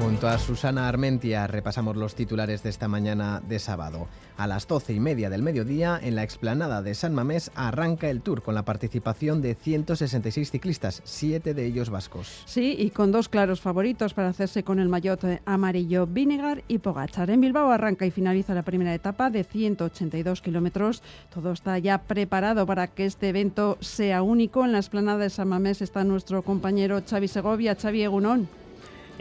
Junto a Susana Armentia repasamos los titulares de esta mañana de sábado. A las doce y media del mediodía, en la explanada de San Mamés, arranca el Tour con la participación de 166 ciclistas, siete de ellos vascos. Sí, y con dos claros favoritos para hacerse con el maillot amarillo, Vinegar y Pogachar. En Bilbao arranca y finaliza la primera etapa de 182 kilómetros. Todo está ya preparado para que este evento sea único. En la explanada de San Mamés está nuestro compañero Xavi Segovia. Xavi Egunón.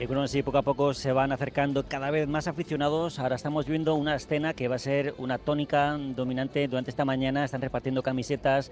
Y bueno, sí, poco a poco se van acercando cada vez más aficionados. Ahora estamos viendo una escena que va a ser una tónica dominante durante esta mañana. Están repartiendo camisetas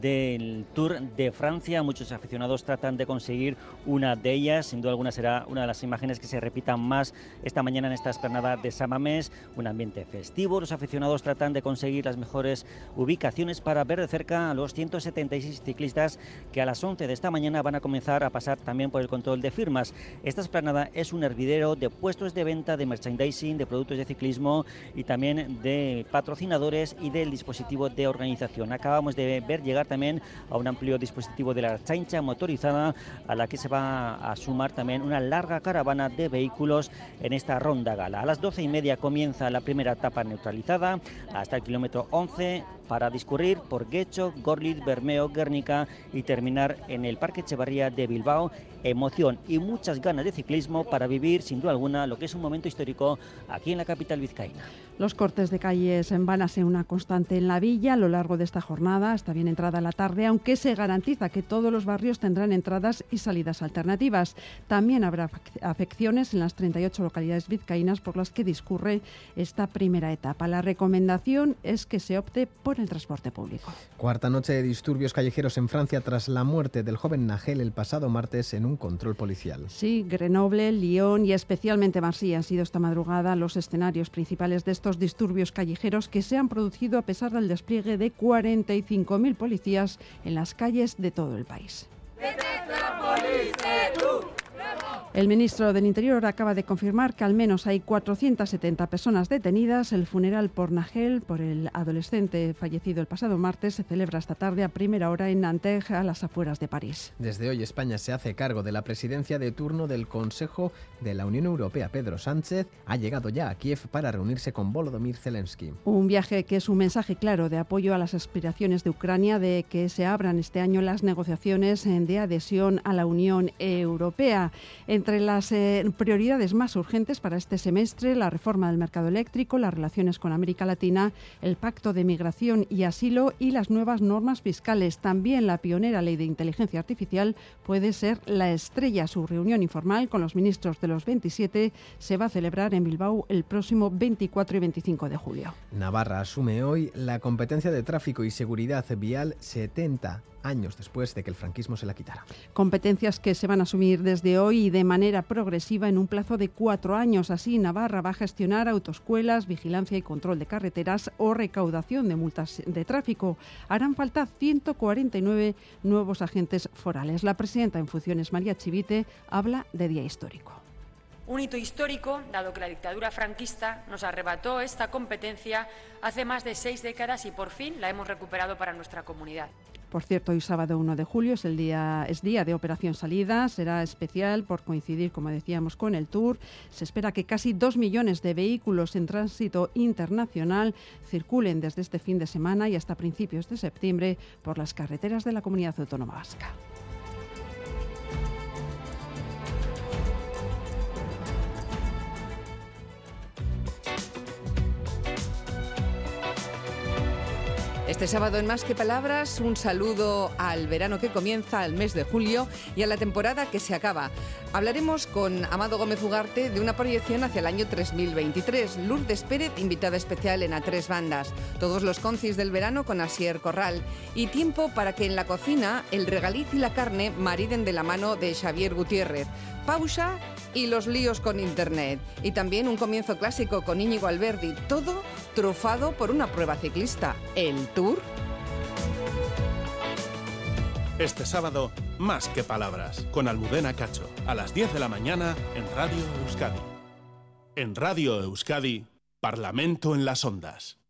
del Tour de Francia. Muchos aficionados tratan de conseguir una de ellas. Sin duda alguna será una de las imágenes que se repitan más esta mañana en esta esplanada de Samamés. Un ambiente festivo. Los aficionados tratan de conseguir las mejores ubicaciones para ver de cerca a los 176 ciclistas que a las 11 de esta mañana van a comenzar a pasar también por el control de firmas. Estas es un hervidero de puestos de venta, de merchandising, de productos de ciclismo y también de patrocinadores y del dispositivo de organización. Acabamos de ver llegar también a un amplio dispositivo de la chancha motorizada a la que se va a sumar también una larga caravana de vehículos en esta ronda gala. A las doce y media comienza la primera etapa neutralizada hasta el kilómetro 11 para discurrir por Guecho, Gorlitz, Bermeo, Guernica y terminar en el Parque Echevarría de Bilbao. Emoción y muchas ganas de ciclismo para vivir sin duda alguna lo que es un momento histórico aquí en la capital vizcaína. Los cortes de calles van a ser una constante en la villa a lo largo de esta jornada, hasta bien entrada la tarde, aunque se garantiza que todos los barrios tendrán entradas y salidas alternativas. También habrá afecciones en las 38 localidades vizcaínas por las que discurre esta primera etapa. La recomendación es que se opte por el transporte público. Cuarta noche de disturbios callejeros en Francia tras la muerte del joven Nagel el pasado martes en un control policial. Sí, Grenoble, Lyon y especialmente Marsella han sido esta madrugada los escenarios principales de estos disturbios callejeros que se han producido a pesar del despliegue de 45.000 policías en las calles de todo el país. El ministro del Interior acaba de confirmar que al menos hay 470 personas detenidas. El funeral por Nagel, por el adolescente fallecido el pasado martes, se celebra esta tarde a primera hora en Nanterre, a las afueras de París. Desde hoy España se hace cargo de la presidencia de turno del Consejo de la Unión Europea. Pedro Sánchez ha llegado ya a Kiev para reunirse con Volodymyr Zelensky. Un viaje que es un mensaje claro de apoyo a las aspiraciones de Ucrania de que se abran este año las negociaciones de adhesión a la Unión Europea. Entre las eh, prioridades más urgentes para este semestre, la reforma del mercado eléctrico, las relaciones con América Latina, el pacto de migración y asilo y las nuevas normas fiscales. También la pionera ley de inteligencia artificial puede ser la estrella. Su reunión informal con los ministros de los 27 se va a celebrar en Bilbao el próximo 24 y 25 de julio. Navarra asume hoy la competencia de tráfico y seguridad vial 70 años después de que el franquismo se la quitara. Competencias que se van a asumir desde hoy y de manera progresiva en un plazo de cuatro años. Así, Navarra va a gestionar autoescuelas, vigilancia y control de carreteras o recaudación de multas de tráfico. Harán falta 149 nuevos agentes forales. La presidenta en funciones, María Chivite, habla de día histórico. Un hito histórico, dado que la dictadura franquista nos arrebató esta competencia hace más de seis décadas y por fin la hemos recuperado para nuestra comunidad. Por cierto, hoy sábado 1 de julio es el día, es día de operación salida. Será especial por coincidir, como decíamos, con el Tour. Se espera que casi dos millones de vehículos en tránsito internacional circulen desde este fin de semana y hasta principios de septiembre por las carreteras de la comunidad autónoma vasca. Este sábado en Más que Palabras, un saludo al verano que comienza, al mes de julio y a la temporada que se acaba. Hablaremos con Amado Gómez Ugarte de una proyección hacia el año 3023. Lourdes Pérez, invitada especial en A Tres Bandas. Todos los concis del verano con Asier Corral. Y tiempo para que en la cocina el regaliz y la carne mariden de la mano de Xavier Gutiérrez. Pausa y los líos con Internet. Y también un comienzo clásico con Íñigo Alberdi. Todo trufado por una prueba ciclista, el Tour. Este sábado, más que palabras, con Almudena Cacho, a las 10 de la mañana en Radio Euskadi. En Radio Euskadi, Parlamento en las Ondas.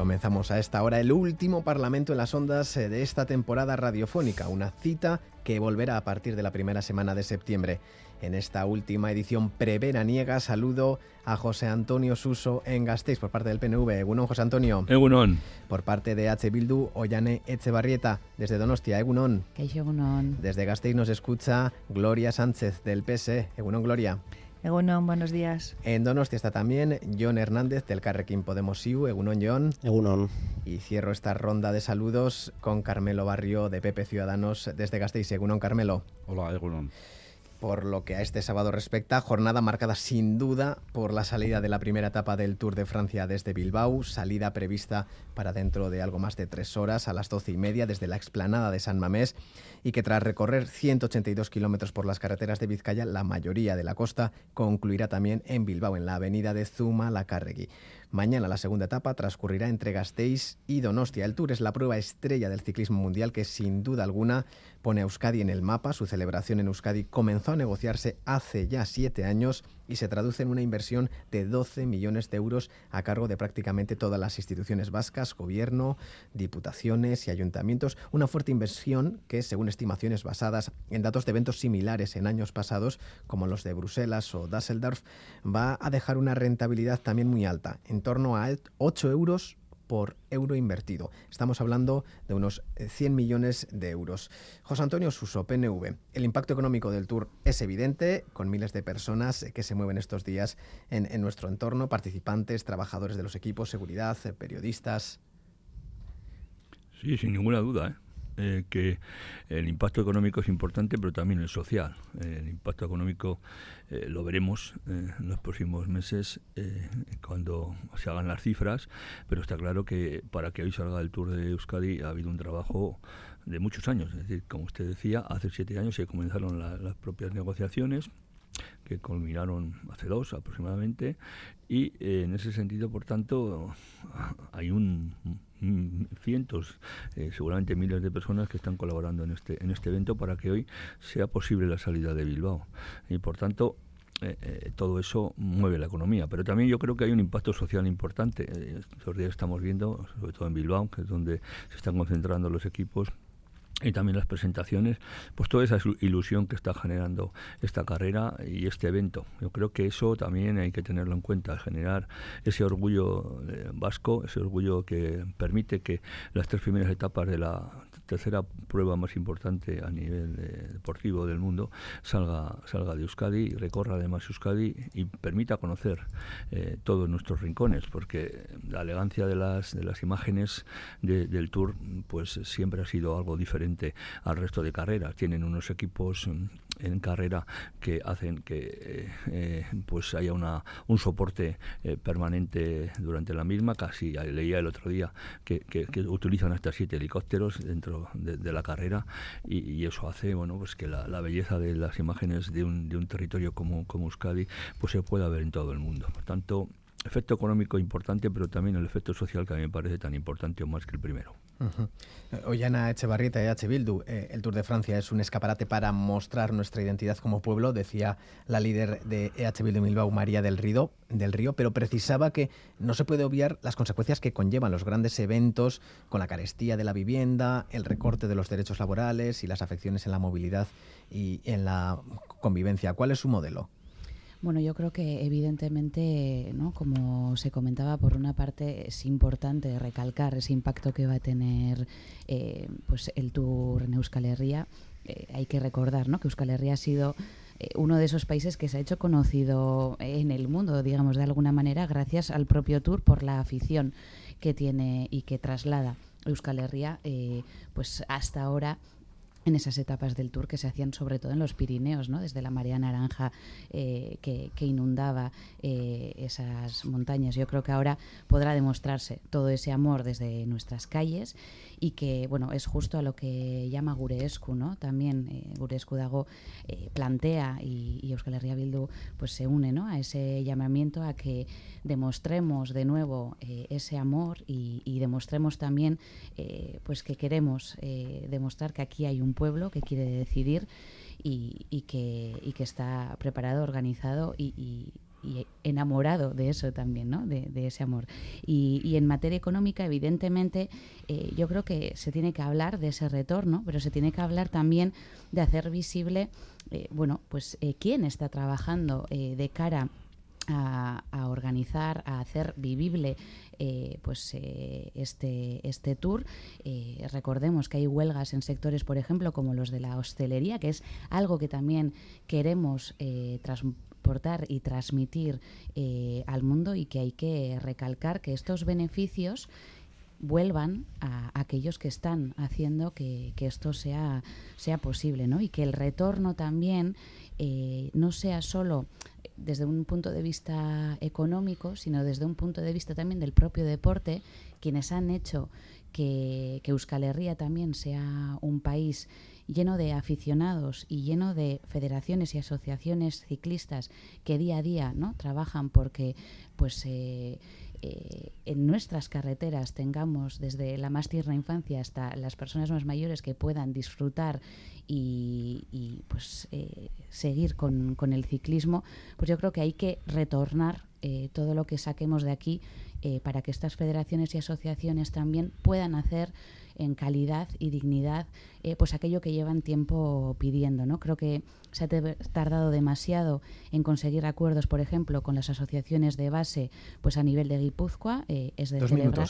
Comenzamos a esta hora el último Parlamento en las ondas eh, de esta temporada radiofónica, una cita que volverá a partir de la primera semana de septiembre. En esta última edición preveraniega saludo a José Antonio Suso en Gasteiz por parte del PNV. Egunon, José Antonio. Egunon. Por parte de H. Bildu, Ollane Echevarrieta, desde Donostia. Egunon. Egunon. Desde Gasteiz nos escucha Gloria Sánchez del PS. Egunon, Gloria. Egunon, buenos días. En Donostia está también John Hernández del Carrequín Podemos IU. Egunon, John. Egunon. Y cierro esta ronda de saludos con Carmelo Barrio de Pepe Ciudadanos desde Gasteiz. Egunon, Carmelo. Hola, Egunon. Por lo que a este sábado respecta, jornada marcada sin duda por la salida de la primera etapa del Tour de Francia desde Bilbao, salida prevista para dentro de algo más de tres horas a las doce y media desde la explanada de San Mamés y que tras recorrer 182 kilómetros por las carreteras de Vizcaya, la mayoría de la costa concluirá también en Bilbao, en la avenida de Zuma. Mañana la segunda etapa transcurrirá entre Gasteiz y Donostia. El Tour es la prueba estrella del ciclismo mundial que sin duda alguna pone a Euskadi en el mapa. Su celebración en Euskadi comenzó a negociarse hace ya siete años y se traduce en una inversión de 12 millones de euros a cargo de prácticamente todas las instituciones vascas, gobierno, diputaciones y ayuntamientos. Una fuerte inversión que, según estimaciones basadas en datos de eventos similares en años pasados, como los de Bruselas o Düsseldorf, va a dejar una rentabilidad también muy alta, en torno a 8 euros por euro invertido. Estamos hablando de unos 100 millones de euros. José Antonio Suso, PNV. El impacto económico del Tour es evidente, con miles de personas que se mueven estos días en, en nuestro entorno, participantes, trabajadores de los equipos, seguridad, periodistas. Sí, sin ninguna duda. ¿eh? Eh, que el impacto económico es importante, pero también el social. Eh, el impacto económico eh, lo veremos en los próximos meses cuando se hagan las cifras, pero está claro que para que hoy salga el Tour de Euskadi ha habido un trabajo de muchos años. Es decir, como usted decía, hace siete años se comenzaron las propias negociaciones que culminaron hace dos aproximadamente y en ese sentido, por tanto, hay un cientos, eh, seguramente miles de personas que están colaborando en este, en este evento para que hoy sea posible la salida de Bilbao. Y por tanto, eh, eh, todo eso mueve la economía. Pero también yo creo que hay un impacto social importante. estos días estamos viendo, sobre todo en Bilbao, que es donde se están concentrando los equipos, y también las presentaciones, pues toda esa ilusión que está generando esta carrera y este evento. Yo creo que eso también hay que tenerlo en cuenta, generar ese orgullo eh, vasco, ese orgullo que permite que las tres primeras etapas de la tercera prueba más importante a nivel eh, deportivo del mundo salga salga de Euskadi, recorra además Euskadi y permita conocer eh, todos nuestros rincones, porque la elegancia de las de las imágenes del Tour pues siempre ha sido algo diferente al resto de carreras. Tienen unos equipos mm, en carrera que hacen que eh, pues haya una, un soporte permanente durante la misma. Casi leía el otro día que, que utilizan hasta siete helicópteros dentro de, la carrera y, eso hace bueno pues que la, belleza de las imágenes de un, de un territorio como, como Euskadi pues se pueda ver en todo el mundo. Por tanto, efecto económico importante, pero también el efecto social que a mí me parece tan importante o más que el primero. Ollana Echevarrieta y H. Bildu, eh, el Tour de Francia es un escaparate para mostrar nuestra identidad como pueblo, decía la líder de EH Bildu Bilbao, María del Río, del Río, pero precisaba que no se puede obviar las consecuencias que conllevan los grandes eventos con la carestía de la vivienda, el recorte de los derechos laborales y las afecciones en la movilidad y en la convivencia. ¿Cuál es su modelo? Bueno, yo creo que evidentemente, ¿no? como se comentaba, por una parte es importante recalcar ese impacto que va a tener eh, pues el Tour en Euskal Herria. Eh, hay que recordar ¿no? que Euskal Herria ha sido eh, uno de esos países que se ha hecho conocido en el mundo, digamos, de alguna manera, gracias al propio Tour por la afición que tiene y que traslada Euskal Herria, pues hasta ahora en esas etapas del tour que se hacían sobre todo en los Pirineos, ¿no? desde la marea naranja eh, que, inundaba eh, esas montañas. Yo creo que ahora podrá demostrarse todo ese amor desde nuestras calles y que bueno es justo a lo que llama Gurescu, ¿no? También eh, Gurescu Dago eh, plantea y, y, Euskal Herria Bildu pues se une ¿no? a ese llamamiento a que demostremos de nuevo ese amor y, y demostremos también pues que queremos demostrar que aquí hay un pueblo que quiere decidir y, que, y que está preparado, organizado y, enamorado de eso también, ¿no? de, ese amor. Y, en materia económica, evidentemente, eh, yo creo que se tiene que hablar de ese retorno, pero se tiene que hablar también de hacer visible, eh, bueno, pues quién está trabajando de cara a, organizar, a hacer vivible eh, pues eh, este, este tour. Eh, recordemos que hay huelgas en sectores, por ejemplo, como los de la hostelería, que es algo que también queremos transportar y transmitir al mundo y que hay que recalcar que estos beneficios vuelvan a, aquellos que están haciendo que, esto sea, sea posible, ¿no? Y que el retorno también no sea solo desde un punto de vista económico, sino desde un punto de vista también del propio deporte, quienes han hecho que, que Euskal Herria también sea un país lleno de aficionados y lleno de federaciones y asociaciones ciclistas que día a día no trabajan porque pues eh, eh, en nuestras carreteras tengamos desde la más tierna infancia hasta las personas más mayores que puedan disfrutar y, pues eh, seguir con, el ciclismo, pues yo creo que hay que retornar eh, todo lo que saquemos de aquí para que estas federaciones y asociaciones también puedan hacer en calidad y dignidad eh, pues aquello que llevan tiempo pidiendo. ¿no? Creo que se ha tardado demasiado en conseguir acuerdos, por ejemplo, con las asociaciones de base pues a nivel de Guipúzcoa. Eh, es de celebrar.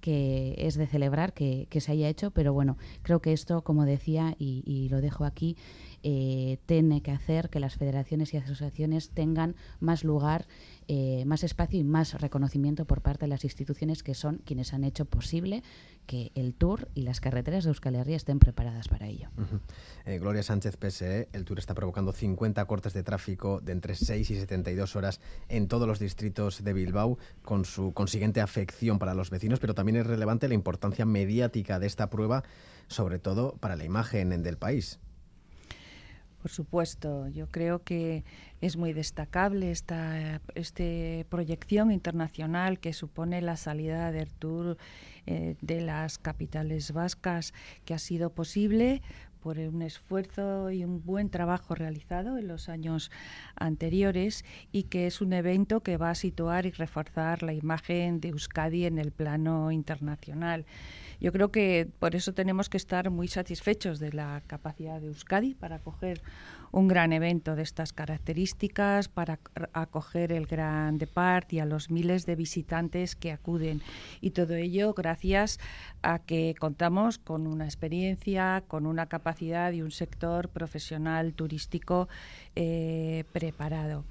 que es de celebrar que, se haya hecho, pero bueno, creo que esto, como decía, y, lo dejo aquí, eh, tiene que hacer que las federaciones y asociaciones tengan más lugar eh, más espacio y más reconocimiento por parte de las instituciones que son quienes han hecho posible que el Tour y las carreteras de Euskal Herria estén preparadas para ello. Eh, Gloria Sánchez, PSE, el Tour está provocando 50 cortes de tráfico de entre 6 y 72 horas en todos los distritos de Bilbao, con su consiguiente afección para los vecinos, pero también es relevante la importancia mediática de esta prueba, sobre todo para la imagen del país. Por supuesto, yo creo que es muy destacable esta este proyección internacional que supone la salida del Tour eh, de las capitales vascas, que ha sido posible por un esfuerzo y un buen trabajo realizado en los años anteriores y que es un evento que va a situar y reforzar la imagen de Euskadi en el plano internacional. Yo creo que por eso tenemos que estar muy satisfechos de la capacidad de Euskadi para acoger un gran evento de estas características, para acoger el Gran Depart y a los miles de visitantes que acuden. Y todo ello gracias a que contamos con una experiencia, con una capacidad y un sector profesional turístico eh, preparado.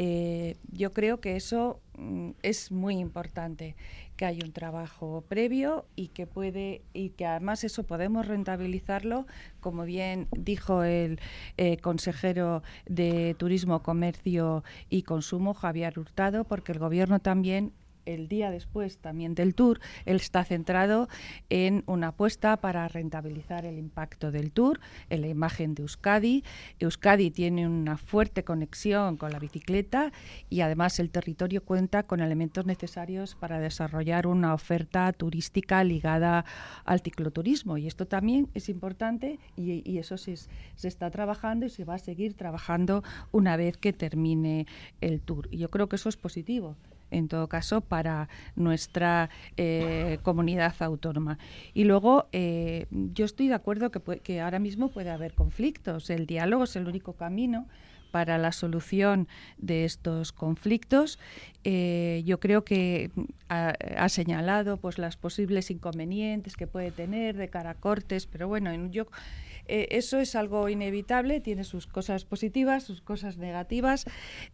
Eh, yo creo que eso mm, es muy importante que hay un trabajo previo y que puede y que además eso podemos rentabilizarlo como bien dijo el eh, consejero de turismo comercio y consumo Javier Hurtado porque el gobierno también el día después también del tour, él está centrado en una apuesta para rentabilizar el impacto del tour, en la imagen de Euskadi. Euskadi tiene una fuerte conexión con la bicicleta y además el territorio cuenta con elementos necesarios para desarrollar una oferta turística ligada al cicloturismo. Y esto también es importante y, eso se, se está trabajando y se va a seguir trabajando una vez que termine el tour. Y yo creo que eso es positivo en todo caso, para nuestra eh, comunidad autónoma. Y luego, eh, yo estoy de acuerdo que, ahora mismo puede haber conflictos. El diálogo es el único camino para la solución de estos conflictos. Eh, yo creo que ha, ha, señalado pues las posibles inconvenientes que puede tener de cara a cortes, pero bueno, yo eh, eso es algo inevitable, tiene sus cosas positivas, sus cosas negativas,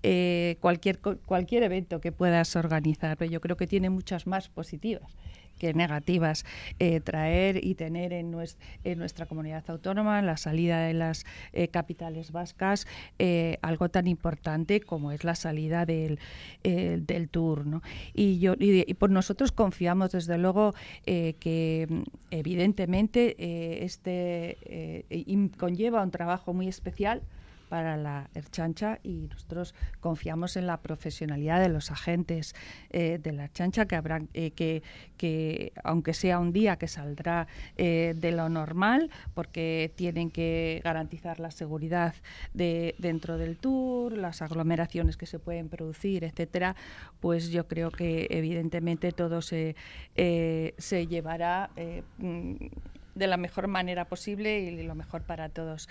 eh, cualquier, cualquier evento que puedas organizar, pero yo creo que tiene muchas más positivas que negativas eh, traer y tener en, nuestra comunidad autónoma, en la salida de las eh, capitales vascas, eh, algo tan importante como es la salida del, del tour. Y, yo, y, por nosotros confiamos desde luego que evidentemente este conlleva un trabajo muy especial para la Erchancha y nosotros confiamos en la profesionalidad de los agentes eh, de la Erchancha que habrán eh, que, que aunque sea un día que saldrá eh, de lo normal porque tienen que garantizar la seguridad de dentro del tour, las aglomeraciones que se pueden producir, etcétera, pues yo creo que evidentemente todo se, se llevará mm, de la mejor manera posible y lo mejor para todos.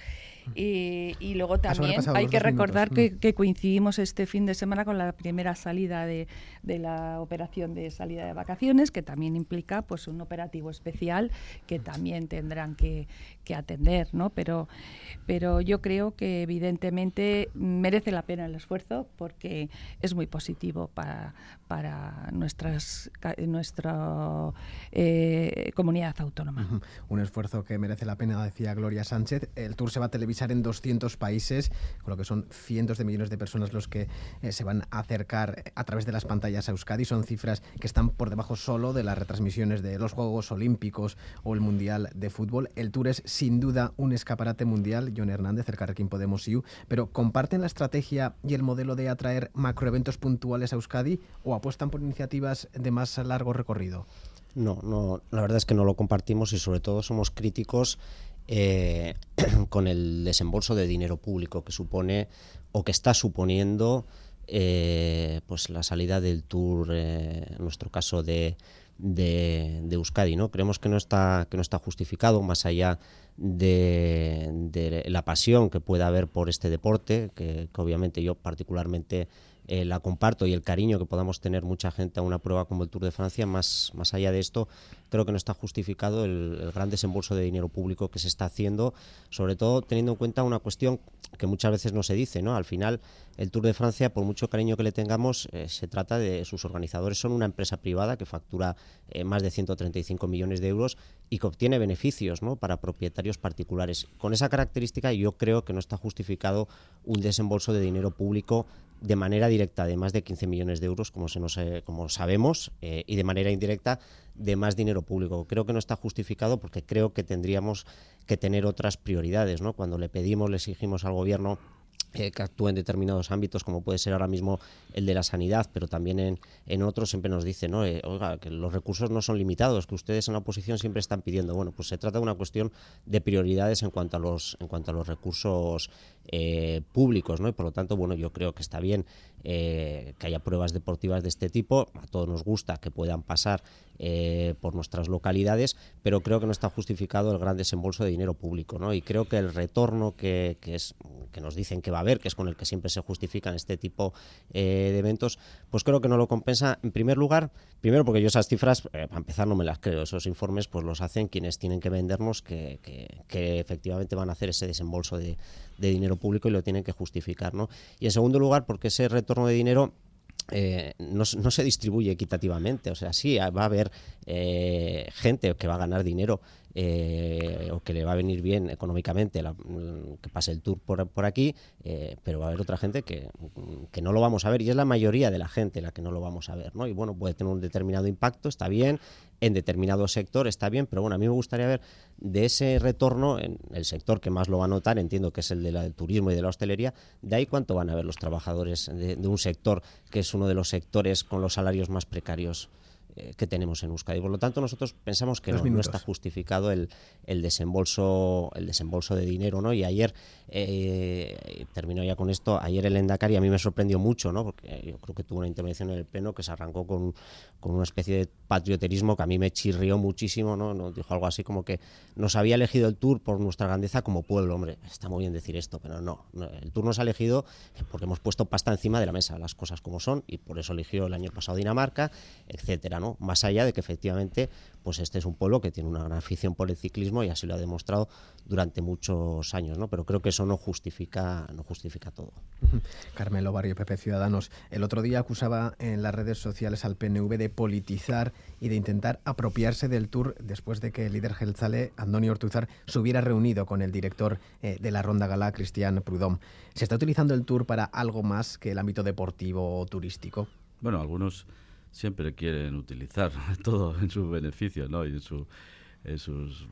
Y, luego también hay que recordar mm. que, coincidimos este fin de semana con la primera salida de, la operación de salida de vacaciones, que también implica pues un operativo especial que también tendrán que, atender, ¿no? Pero, pero yo creo que evidentemente merece la pena el esfuerzo porque es muy positivo para, para nuestras, nuestra eh, comunidad autónoma. Un esfuerzo que merece la pena, decía Gloria Sánchez. El tour se va a televisar en 200 países, con lo que son cientos de millones de personas los que eh, se van a acercar a través de las pantallas a Euskadi. Son cifras que están por debajo solo de las retransmisiones de los Juegos Olímpicos o el Mundial de Fútbol. El Tour es sin duda un escaparate mundial, John Hernández, el Carrequín Podemos IU, pero ¿comparten la estrategia y el modelo de atraer macroeventos puntuales a Euskadi o apuestan por iniciativas de más largo recorrido? No, no, la verdad es que no lo compartimos y sobre todo somos críticos eh, con el desembolso de dinero público que supone o que está suponiendo eh, pues la salida del tour, eh, en nuestro caso de, de, Euskadi. ¿no? Creemos que no, está, que no está justificado, más allá de, la pasión que pueda haber por este deporte, que obviamente yo particularmente eh, la comparto y el cariño que podamos tener mucha gente a una prueba como el Tour de Francia, más, más allá de esto, creo que no está justificado el, gran desembolso de dinero público que se está haciendo, sobre todo teniendo en cuenta una cuestión que muchas veces no se dice, ¿no? Al final, el Tour de Francia, por mucho cariño que le tengamos, eh, se trata de sus organizadores, son una empresa privada que factura eh, más de 135 millones de euros y que obtiene beneficios ¿no? para propietarios particulares. Con esa característica yo creo que no está justificado un desembolso de dinero público de manera directa de más de 15 millones de euros, como, se nos, como sabemos, eh, y de manera indirecta de más dinero público. Creo que no está justificado porque creo que tendríamos que tener otras prioridades. ¿no? Cuando le pedimos, le exigimos al Gobierno eh, que actúe en determinados ámbitos, como puede ser ahora mismo el de la sanidad, pero también en, en otros siempre nos dicen, ¿no? Eh, oiga, que los recursos no son limitados, que ustedes en la oposición siempre están pidiendo. Bueno, pues se trata de una cuestión de prioridades en cuanto a los, en cuanto a los recursos eh, públicos, ¿no? Y por lo tanto, bueno, yo creo que está bien que haya pruebas deportivas de este tipo, a todos nos gusta que puedan pasar por nuestras localidades, pero creo que no está justificado el gran desembolso de dinero público, ¿no? Y creo que el retorno que, que es que nos dicen que va a haber, que es con el que siempre se justifican este tipo eh, de eventos, pues creo que no lo compensa. En primer lugar, primero porque yo esas cifras, eh, para empezar, no me las creo. Esos informes pues los hacen quienes tienen que vendernos que, que, efectivamente van a hacer ese desembolso de, dinero público y lo tienen que justificar. ¿no? Y en segundo lugar, porque ese retorno de dinero eh, no, se distribuye equitativamente. O sea, sí, va a haber gente que va a ganar dinero eh, o que le va a venir bien económicamente mm, que pase el tour por, por aquí, eh, pero va a haber otra gente que, que, no lo vamos a ver y es la mayoría de la gente la que no lo vamos a ver, ¿no? Y bueno, puede tener un determinado impacto, está bien, en determinado sector está bien, pero bueno, a mí me gustaría ver de ese retorno, en el sector que más lo va a notar, entiendo que es el del turismo y de la hostelería, de ahí cuánto van a ver los trabajadores de un sector que es uno de los sectores con los salarios más precarios eh, que tenemos en Euskadi. Por lo tanto, nosotros pensamos que no, está justificado el, el, desembolso el desembolso de dinero, ¿no? Y ayer, eh, termino ya con esto, ayer el Endacari a mí me sorprendió mucho, ¿no? Porque yo creo que tuvo una intervención en el Pleno que se arrancó con, con una especie de patrioterismo que a mí me chirrió muchísimo, ¿no? Nos dijo algo así como que nos había elegido el Tour por nuestra grandeza como pueblo, hombre. Está muy bien decir esto, pero no. El Tour nos ha elegido porque hemos puesto pasta encima de la mesa, las cosas como son, y por eso eligió el año pasado Dinamarca, etcétera, más allá de que efectivamente pues este es un pueblo que tiene una gran afición por el ciclismo y así lo ha demostrado durante muchos años, ¿no? Pero creo que eso no justifica, no justifica todo. Carmelo Barrio, PP Ciudadanos. El otro día acusaba en las redes sociales al PNV de politizar y de intentar apropiarse del Tour después de que el líder Gelzale, Andoni Ortuzar, se hubiera reunido con el director eh, de la Ronda Gala, Cristian Prudhomme. ¿Se está utilizando el Tour para algo más que el ámbito deportivo o turístico? Bueno, algunos siempre quieren utilizar todo en su beneficio ¿no? y en su, sus eh,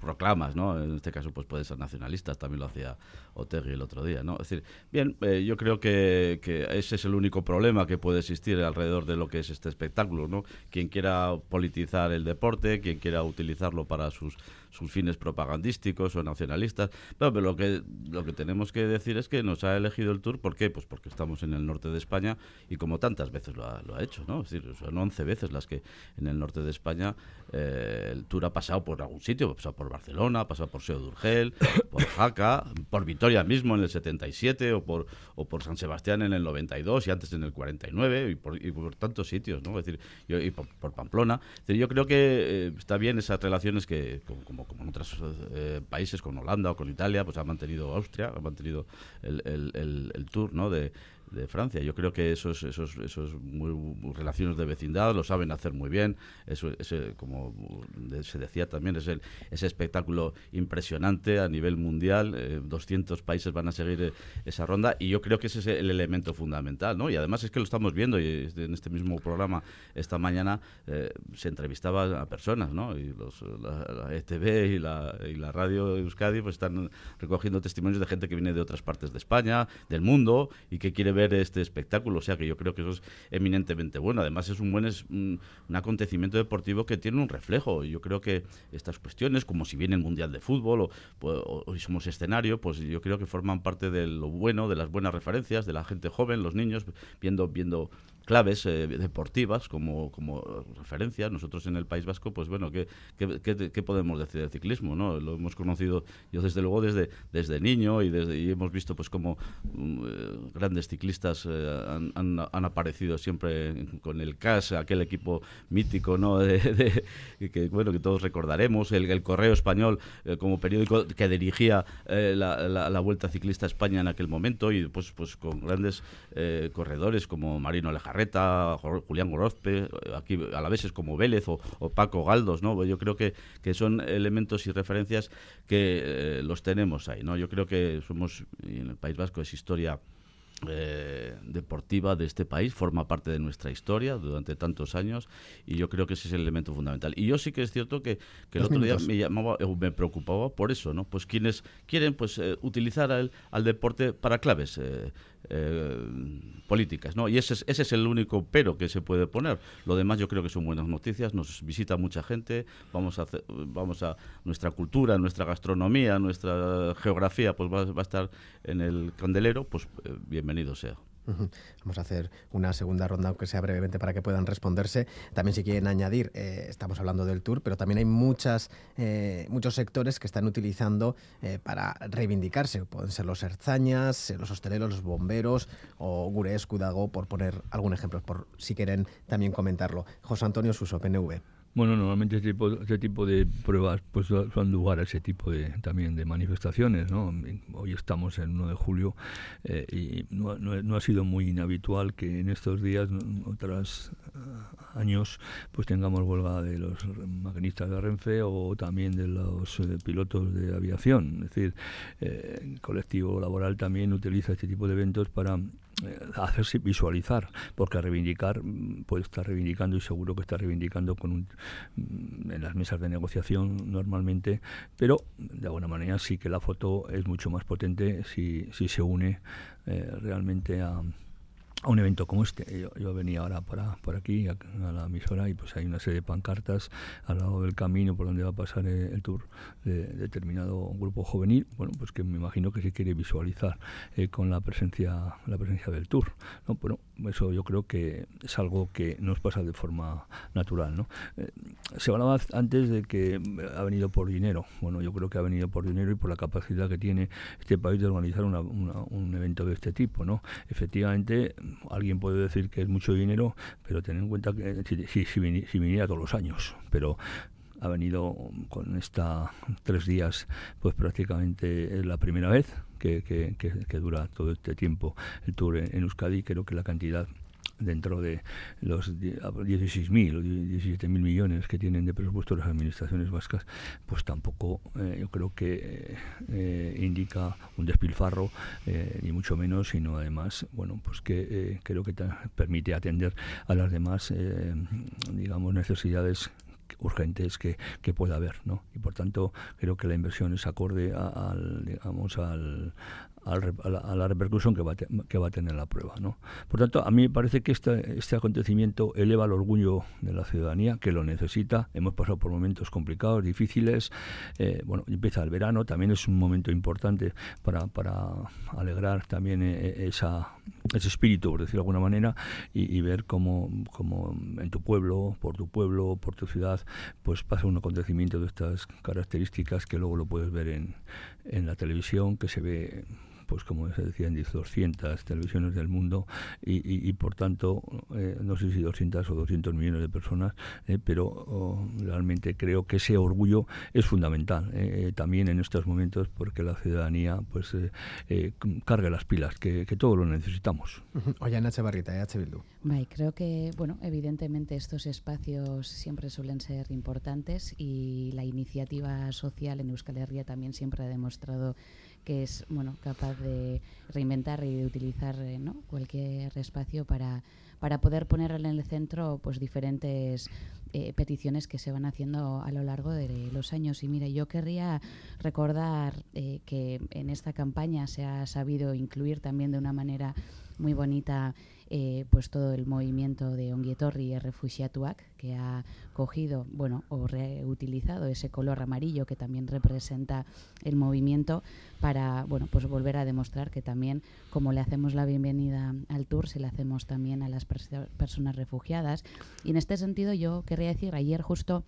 proclamas, ¿no? En este caso, pues puede ser nacionalistas, también lo hacía Otegi el otro día, ¿no? Decir, bien, eh, yo creo que, que, ese es el único problema que puede existir alrededor de lo que es este espectáculo, ¿no? Quien quiera politizar el deporte, quien quiera utilizarlo para sus sus fines propagandísticos o nacionalistas. Pero, lo que lo que tenemos que decir es que nos ha elegido el Tour, ¿por qué? Pues porque estamos en el norte de España y como tantas veces lo ha, lo ha hecho, ¿no? Es decir, son 11 veces las que en el norte de España eh, el Tour ha pasado por algún sitio, ha pasado por Barcelona, ha pasado por Seo de Urgel, por Jaca, por Vitoria mismo en el 77 o por, o por San Sebastián en el 92 y antes en el 49 y por, y por tantos sitios, ¿no? Es decir, y por, Pamplona. yo creo que eh, está bien esas relaciones que, como en otros eh, países, con Holanda o con Italia, pues ha mantenido Austria, ha mantenido el, el, el tour ¿no? de, de Francia. Yo creo que esos, esos, esos relaciones de vecindad lo saben hacer muy bien. Eso, ese, como se decía también, es el, ese espectáculo impresionante a nivel mundial. 200 eh, países van a seguir eh, esa ronda y yo creo que ese es el elemento fundamental. ¿no? Y además es que lo estamos viendo en este mismo programa esta mañana eh, se entrevistaba a personas, ¿no? Y los, la, ETV y la, y la radio Euskadi pues están recogiendo testimonios de gente que viene de otras partes de España, del mundo y que quiere ver este espectáculo. O sea que yo creo que eso es eminentemente bueno. Además es un buen es un, acontecimiento deportivo que tiene un reflejo. Yo creo que estas cuestiones, como si viene el Mundial de Fútbol o, o, somos escenario, pues yo creo que forman parte de lo bueno, de las buenas referencias, de la gente joven, los niños, viendo, viendo claves eh, deportivas como, como referencia. Nosotros en el País Vasco, pues bueno, ¿qué, qué, podemos decir del ciclismo? ¿no? Lo hemos conocido yo desde luego desde, desde niño y, desde, y hemos visto pues como mm, eh, grandes ciclistas eh, han, aparecido siempre con el CAS, aquel equipo mítico ¿no? De, que, bueno, que todos recordaremos, el, Correo Español como periódico que dirigía la, Vuelta Ciclista España en aquel momento y pues, pues con grandes corredores como Marino Julián Gorozpe, aquí a la vez es como Vélez o, Paco Galdos, ¿no? Yo creo que, que son elementos y referencias que eh, los tenemos ahí, ¿no? Yo creo que somos, en el País Vasco es historia eh, deportiva de este país, forma parte de nuestra historia durante tantos años y yo creo que ese es el elemento fundamental. Y yo sí que es cierto que, el otro día me llamaba, eh, me preocupaba por eso, ¿no? Pues quienes quieren pues utilizar al, al, deporte para claves eh, políticas, ¿no? Y ese es, ese es el único pero que se puede poner. Lo demás yo creo que son buenas noticias, nos visita mucha gente, vamos a, vamos a nuestra cultura, nuestra gastronomía, nuestra geografía, pues va, va a estar en el candelero, pues eh, bienvenido sea. Vamos a hacer una segunda ronda, aunque sea brevemente, para que puedan responderse. También si quieren añadir, eh, estamos hablando del tour, pero también hay muchas, eh, muchos sectores que están utilizando eh, para reivindicarse. Pueden ser los herzañas, los hosteleros, los bomberos o Gures, Cudago, por poner algún ejemplo, por si quieren también comentarlo. José Antonio Suso, PNV. Bueno, normalmente este tipo, este tipo de pruebas pues son lugar a ese tipo de también de manifestaciones, ¿no? Hoy estamos en 1 de julio eh, y no, no, ha sido muy inhabitual que en estos días, otros uh, años, pues tengamos huelga de los maquinistas de Renfe o también de los eh, pilotos de aviación. Es decir, eh, el colectivo laboral también utiliza este tipo de eventos para hacerse visualizar, porque reivindicar mm, puede estar reivindicando y seguro que está reivindicando con un, mm, en las mesas de negociación normalmente, pero de alguna manera sí que la foto es mucho más potente si, si se une eh, realmente a a un evento como este. Yo, venía ahora para, por aquí, a, la emisora, y pues hay una serie de pancartas al lado del camino por donde va a pasar el, tour de, determinado grupo juvenil, bueno, pues que me imagino que se quiere visualizar eh, con la presencia, la presencia del tour. ¿no? Bueno, eso yo creo que es algo que nos pasa de forma natural. ¿no? Eh, se hablaba antes de que ha venido por dinero. Bueno, yo creo que ha venido por dinero y por la capacidad que tiene este país de organizar un evento de este tipo. ¿no? Efectivamente, alguien puede decir que es mucho dinero, pero ten en cuenta que si, si, viniera todos los años, pero ha venido con esta tres días, pues prácticamente es la primera vez que, que, dura todo este tiempo el tour en, en Euskadi. Creo que la cantidad dentro de los 16.000 o 17.000 millones que tienen de presupuesto las administraciones vascas, pues tampoco eh, yo creo que eh, indica un despilfarro, eh, ni mucho menos, sino además, bueno, pues que creo que permite atender a las demás, digamos, necesidades urgentes que, que, pueda haber, ¿no? Y por tanto creo que la inversión es acorde al, digamos, al, a, la, repercusión que va, que va a tener la prueba. ¿no? Por tanto, a mí me parece que este, este acontecimiento eleva el orgullo de la ciudadanía, que lo necesita. Hemos pasado por momentos complicados, difíciles. Eh, bueno, empieza el verano, también es un momento importante para, para alegrar también eh, esa, ese espíritu, por decirlo de alguna manera, y, ver cómo, cómo, en tu pueblo, por tu pueblo, por tu ciudad, pues pasa un acontecimiento de estas características que luego lo puedes ver en, en la televisión, que se ve pues como se decía, en 200 televisiones del mundo y, por tanto, eh, no sé si 200 o 200 millones de personas, eh, pero oh, realmente creo que ese orgullo es fundamental eh, también en estos momentos porque la ciudadanía pues cargue las pilas, que, que todos lo necesitamos. Oye, Nacho Barrita, H. Bildu. creo que, bueno, evidentemente estos espacios siempre suelen ser importantes y la iniciativa social en Euskal Herria también siempre ha demostrado que es bueno capaz de reinventar y de utilizar eh, ¿no? cualquier espacio para, para poder poner en el centro pues diferentes eh, peticiones que se van haciendo a lo largo de los años. Y mira, yo querría recordar eh, que en esta campaña se ha sabido incluir también de una manera muy bonita eh, pues todo el movimiento de Onguietorri y Refugiatuac, que ha cogido, bueno, o reutilizado ese color amarillo que también representa el movimiento para, bueno, pues volver a demostrar que también, como le hacemos la bienvenida al tour, se le hacemos también a las personas refugiadas. Y en este sentido yo querría decir, ayer justo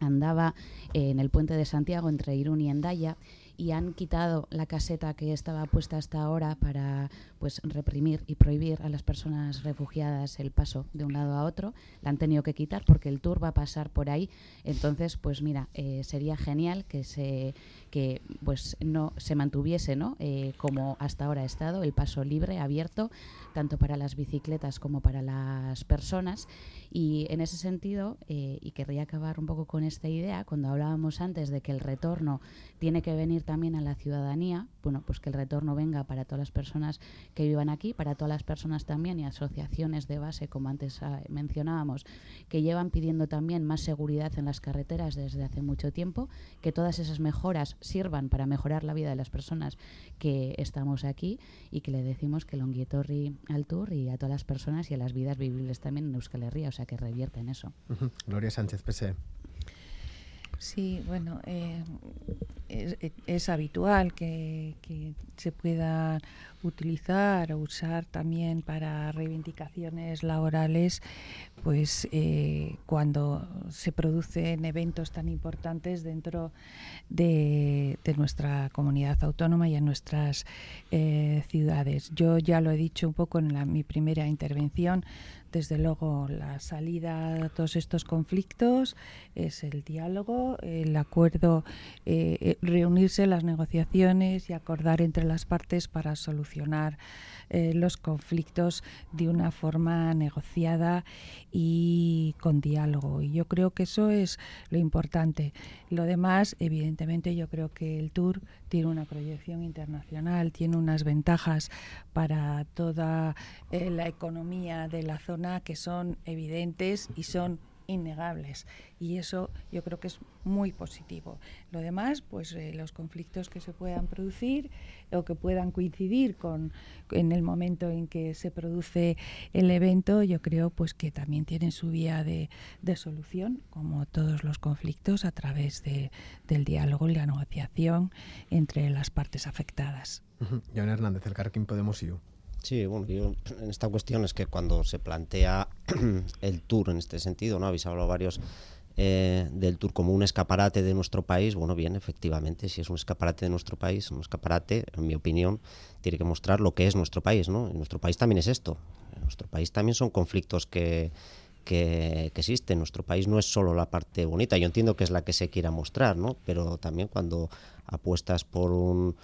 andaba en el puente de Santiago entre Irún y Endaya y han quitado la caseta que estaba puesta hasta ahora para pues reprimir y prohibir a las personas refugiadas el paso de un lado a otro. La han tenido que quitar porque el tour va a pasar por ahí. Entonces, pues mira, eh, sería genial que se que pues no se mantuviese, ¿no? Eh, como hasta ahora ha estado el paso libre, abierto, tanto para las bicicletas como para las personas. Y en ese sentido, eh, y querría acabar un poco con esta idea, cuando hablábamos antes de que el retorno tiene que venir también a la ciudadanía, bueno, pues que el retorno venga para todas las personas que vivan aquí, para todas las personas también y asociaciones de base, como antes ah, mencionábamos, que llevan pidiendo también más seguridad en las carreteras desde hace mucho tiempo, que todas esas mejoras sirvan para mejorar la vida de las personas que estamos aquí y que le decimos que Longuietorri al Tour y a todas las personas y a las vidas vivibles también en Euskal Herria, sea, que revierte en eso. Gloria Sánchez Pese. Sí, bueno, eh, es, habitual que, se pueda utilizar o usar también para reivindicaciones laborales, pues eh, cuando se producen eventos tan importantes dentro de, nuestra comunidad autónoma y en nuestras eh, ciudades. Yo ya lo he dicho un poco en mi primera intervención, desde luego, la salida a todos estos conflictos es el diálogo, el acuerdo, eh, eh, reunirse las negociaciones y acordar entre las partes para solucionar eh, los conflictos de una forma negociada y con diálogo. Y yo creo que eso es lo importante. Lo demás, evidentemente, yo creo que el Tour tiene una proyección internacional, tiene unas ventajas para toda eh, la economía de la zona que son evidentes y son innegables y eso yo creo que es muy positivo. Lo demás, pues eh, los conflictos que se puedan producir o que puedan coincidir con en el momento en que se produce el evento, yo creo pues que también tienen su vía de, solución, como todos los conflictos, a través de, del diálogo y la negociación entre las partes afectadas. John Hernández, el Carquín Podemos IU. Sí, bueno, yo en esta cuestión es que cuando se plantea el tour en este sentido, ¿no? Habéis hablado varios eh, del tour como un escaparate de nuestro país, bueno, bien, efectivamente, si es un escaparate de nuestro país, un escaparate, en mi opinión, tiene que mostrar lo que es nuestro país, ¿no? nuestro país también es esto. En nuestro país también son conflictos que, que, que, existen. Nuestro país no es solo la parte bonita. Yo entiendo que es la que se quiera mostrar, ¿no? Pero también cuando apuestas por un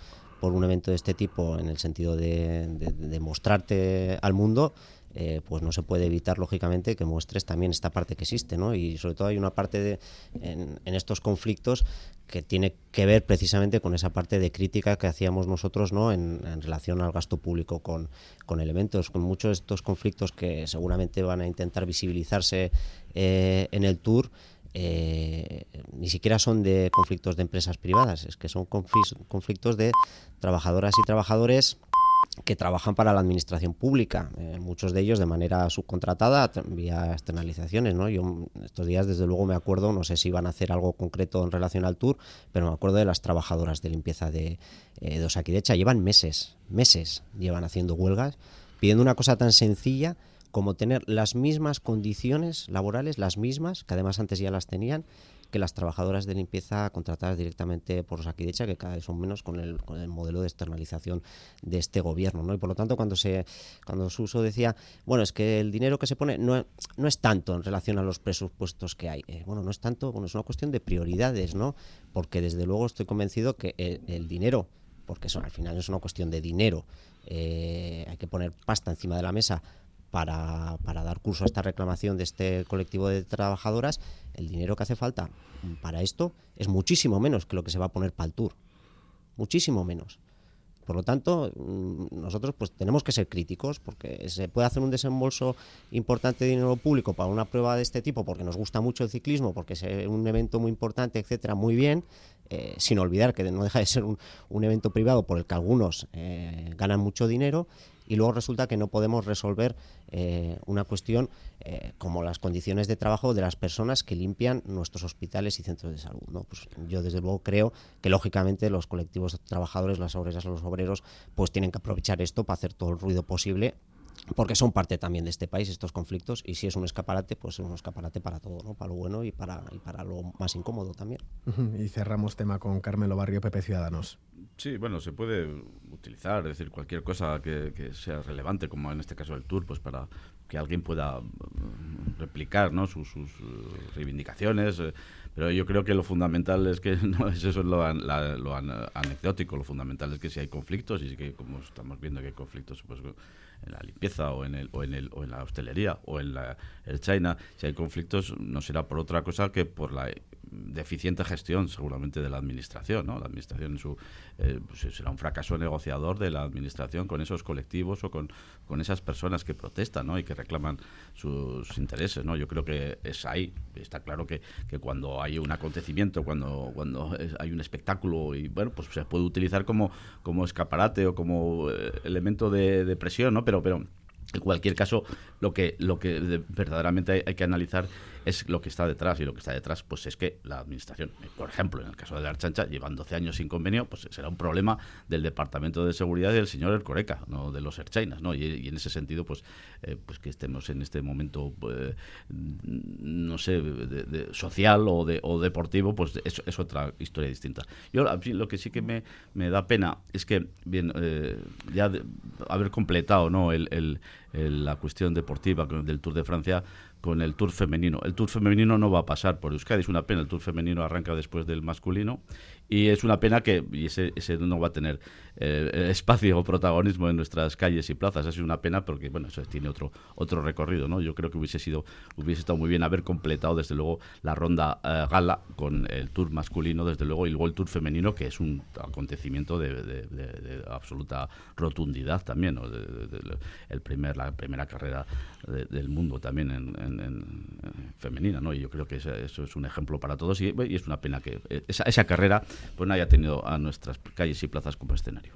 por un evento de este tipo en el sentido de, mostrarte al mundo, eh, pues no se puede evitar, lógicamente, que muestres también esta parte que existe, ¿no? Y sobre todo hay una parte de, en, estos conflictos que tiene que ver precisamente con esa parte de crítica que hacíamos nosotros, ¿no? En, relación al gasto público con, con el evento. Con muchos de estos conflictos que seguramente van a intentar visibilizarse eh, en el tour, eh, ni siquiera son de conflictos de empresas privadas, es que son conflictos de trabajadoras y trabajadores que trabajan para la administración pública, eh, muchos de ellos de manera subcontratada vía externalizaciones. ¿no? Yo estos días, desde luego, me acuerdo, no sé si van a hacer algo concreto en relación al tour, pero me acuerdo de las trabajadoras de limpieza de, eh, de Osakidecha. Llevan meses, meses llevan haciendo huelgas, pidiendo una cosa tan sencilla como tener las mismas condiciones laborales, las mismas, que además antes ya las tenían, que las trabajadoras de limpieza contratadas directamente por Osakidecha, que cada vez son menos con el, con el modelo de externalización de este gobierno. ¿no? Y por lo tanto, cuando se cuando Suso decía, bueno, es que el dinero que se pone no, no es tanto en relación a los presupuestos que hay. Eh, bueno, no es tanto, bueno, es una cuestión de prioridades, ¿no? Porque desde luego estoy convencido que el, dinero, porque eso al final es una cuestión de dinero, eh, hay que poner pasta encima de la mesa para, dar curso a esta reclamación de este colectivo de trabajadoras, el dinero que hace falta para esto es muchísimo menos que lo que se va a poner para el tour. Muchísimo menos. Por lo tanto, mm, nosotros pues tenemos que ser críticos porque se puede hacer un desembolso importante de dinero público para una prueba de este tipo porque nos gusta mucho el ciclismo, porque es un evento muy importante, etcétera, muy bien, eh, sin olvidar que no deja de ser un, un evento privado por el que algunos eh, ganan mucho dinero y luego resulta que no podemos resolver eh, una cuestión eh, como las condiciones de trabajo de las personas que limpian nuestros hospitales y centros de salud. ¿no? Pues yo desde luego creo que lógicamente los colectivos trabajadores, las obreras, los obreros, pues tienen que aprovechar esto para hacer todo el ruido posible porque son parte también de este país estos conflictos y si es un escaparate pues es un escaparate para todo ¿no? para lo bueno y para y para lo más incómodo también y cerramos tema con Carmelo Barrio Pepe Ciudadanos sí bueno se puede utilizar es decir cualquier cosa que, que sea relevante como en este caso el tour pues para que alguien pueda replicar ¿no? sus, sus reivindicaciones pero yo creo que lo fundamental es que no es eso lo, la, lo anecdótico lo fundamental es que si hay conflictos y que como estamos viendo que hay conflictos pues en la limpieza o en el o en el o en la hostelería o en la el China. Si hay conflictos no será por otra cosa que por la deficiente gestión seguramente de la administración no la administración en su eh, pues será un fracaso negociador de la administración con esos colectivos o con, con esas personas que protestan ¿no? y que reclaman sus intereses no yo creo que es ahí. Está claro que, que cuando hay un acontecimiento cuando cuando hay un espectáculo y bueno pues se puede utilizar como como escaparate o como eh, elemento de, de presión no pero pero en cualquier caso, lo que, lo que verdaderamente hay, hay, que analizar es lo que está detrás. Y lo que está detrás, pues es que la administración, por ejemplo, en el caso de la Archancha, llevan 12 años sin convenio, pues será un problema del Departamento de Seguridad y del señor Ercoreca, no de los Erchainas, ¿no? Y, en ese sentido, pues, eh, pues que estemos en este momento, eh, no sé, de, social o, de, o deportivo, pues es, es, otra historia distinta. Yo lo que sí que me, me da pena es que, bien, eh, ya de, haber completado, ¿no? el la cuestión deportiva del Tour de Francia con el Tour femenino. El Tour femenino no va a pasar por Euskadi, es una pena, el Tour femenino arranca después del masculino y es una pena que ese, ese no va a tener eh, espacio o protagonismo en nuestras calles y plazas. Es una pena porque bueno, eso tiene otro otro recorrido, ¿no? Yo creo que hubiese sido hubiese estado muy bien haber completado desde luego la ronda uh, gala con el Tour masculino desde luego y luego el Tour femenino que es un acontecimiento de, absoluta rotundidad también, el primer primera carrera del mundo también en, en, femenina, ¿no? Y yo creo que eso, eso es un ejemplo para todos y, y es una pena que esa, esa carrera pues no haya tenido a nuestras calles y plazas como escenario.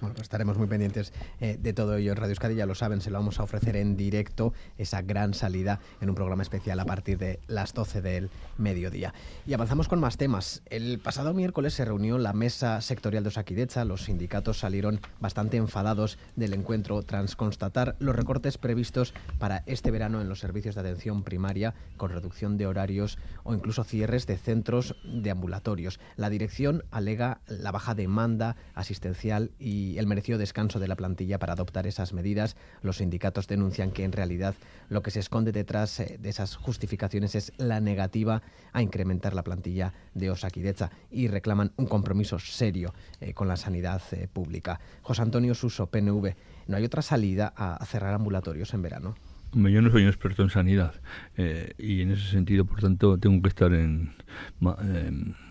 Bueno, estaremos muy pendientes eh, de todo ello en Radio Euskadi, ya lo saben, se lo vamos a ofrecer en directo, esa gran salida en un programa especial a partir de las 12 del mediodía. Y avanzamos con más temas. El pasado miércoles se reunió la mesa sectorial de Osakidecha, los sindicatos salieron bastante enfadados del encuentro tras constatar los recortes previstos para este verano en los servicios de atención primaria con reducción de horarios o incluso cierres de centros de ambulatorios. La dirección alega la baja demanda asistencial y el merecido descanso de la plantilla para adoptar esas medidas. Los sindicatos denuncian que en realidad lo que se esconde detrás eh, de esas justificaciones es la negativa a incrementar la plantilla de Osakidecha y reclaman un compromiso serio eh, con la sanidad eh, pública. José Antonio Suso, PNV, ¿no hay otra salida a, a cerrar ambulatorios en verano? Yo no soy un experto en sanidad eh, y en ese sentido, por tanto, tengo que estar en, ma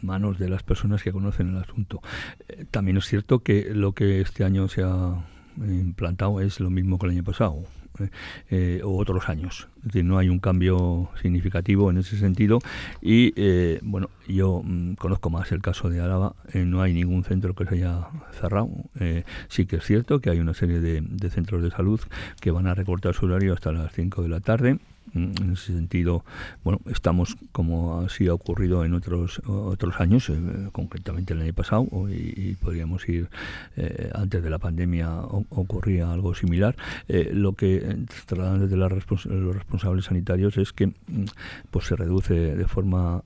manos de las personas que conocen el asunto. Eh, también es cierto que lo que este año se ha implantado es lo mismo que el año pasado. O otros años. Es no hay un cambio significativo en ese sentido y bueno, yo mm, conozco más el caso de Álava, no hay ningún centro que se haya cerrado. sí que es cierto que hay una serie de, de centros de salud que van a recortar su horario hasta las 5 de la tarde en ese sentido, bueno, estamos como así ha ocurrido en otros otros años, eh, concretamente el año pasado, y, podríamos ir eh, antes de la pandemia ocurría algo similar. Eh, lo que trasladan desde los responsables sanitarios es que mm, pues se reduce de forma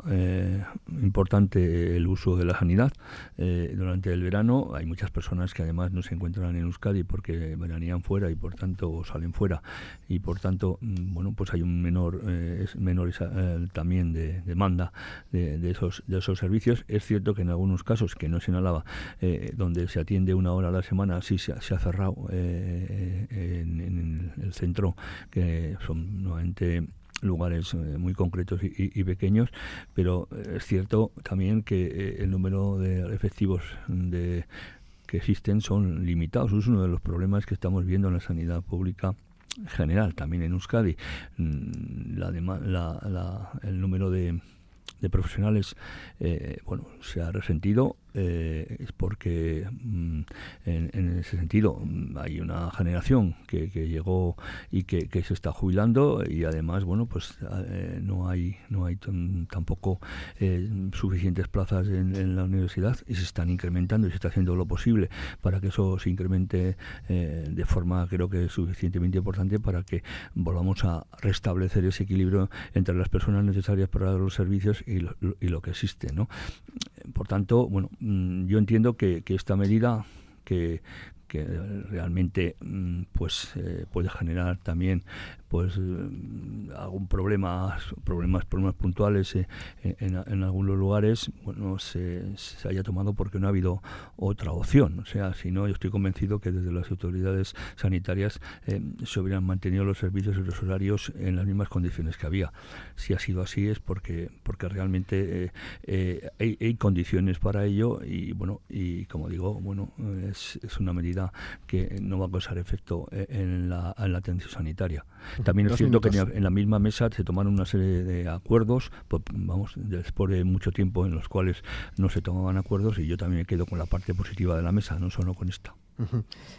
importante el uso de la sanidad durante el verano. Hay muchas personas que además no se encuentran en Euskadi porque veranían fuera y por tanto salen fuera y por tanto, mm, bueno, pues hay un menor, eh, menor eh, también de demanda de, esos, de esos servicios. Es cierto que en algunos casos, que no se inhalaba, eh, donde se atiende una hora a la semana, sí se, ha cerrado en, el centro, que son nuevamente lugares muy concretos y, pequeños, pero es cierto también que el número de efectivos que existen son limitados. Es uno de los problemas que estamos viendo en la sanidad pública general, también en Euskadi, mm, la, el número de, de profesionales eh, bueno se ha resentido eh, es porque mm, en, ese sentido mm, hay una generación que, llegó y que, se está jubilando y además bueno pues eh, no hay no hay tampoco eh, suficientes plazas en, la universidad y se están incrementando y se está haciendo lo posible para que eso se incremente de forma creo que suficientemente importante para que volvamos a restablecer ese equilibrio entre las personas necesarias para los servicios y lo, y lo que existe no por tanto bueno Mm, yo entiendo que, que esta medida que, que realmente mm, pues eh, puede generar también pues mm, algún problema problemas problemas puntuales eh, en, algunos lugares bueno se, haya tomado porque no ha habido otra opción. O sea si no yo estoy convencido que desde las autoridades sanitarias eh, se hubieran mantenido los servicios y los horarios en las mismas condiciones que había. Si ha sido así es porque porque realmente hay, hay, condiciones para ello y bueno y como digo bueno es, es una medida que no va a causar efecto eh, en la, atención sanitaria. También es cierto que en la misma mesa se tomaron una serie de acuerdos, pues, vamos, después de mucho tiempo en los cuales no se tomaban acuerdos y yo también me quedo con la parte positiva de la mesa, no solo con esta.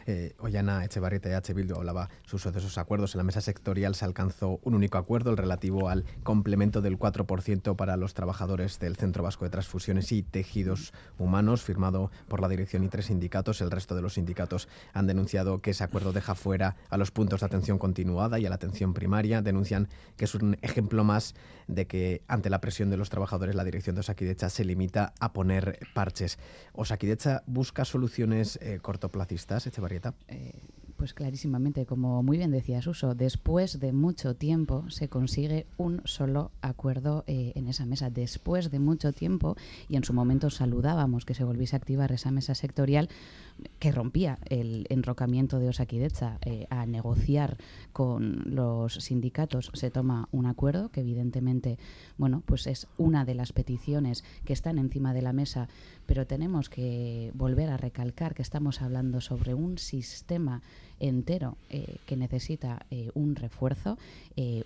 Eh, Ollana Echevarrieta y H. Bildu hablaba sus de esos acuerdos. En la mesa sectorial se alcanzó un único acuerdo, el relativo al complemento del 4% para los trabajadores del Centro Vasco de Transfusiones y Tejidos Humanos, firmado por la dirección y tres sindicatos. El resto de los sindicatos han denunciado que ese acuerdo deja fuera a los puntos de atención continuada y a la atención primaria. Denuncian que es un ejemplo más de que ante la presión de los trabajadores la dirección de Osakidecha se limita a poner parches. Osakidecha busca soluciones eh, cortoplacistas, Echevarrieta. Eh, pues clarísimamente, como muy bien decía Suso, después de mucho tiempo se consigue un solo acuerdo eh, en esa mesa. Después de mucho tiempo, y en su momento saludábamos que se volviese a activar esa mesa sectorial, que rompía el enrocamiento de Osakidecha eh, a negociar con los sindicatos, se toma un acuerdo que evidentemente, bueno, pues es una de las peticiones que están encima de la mesa, pero tenemos que volver a recalcar que estamos hablando sobre un sistema entero eh, que necesita eh, un refuerzo,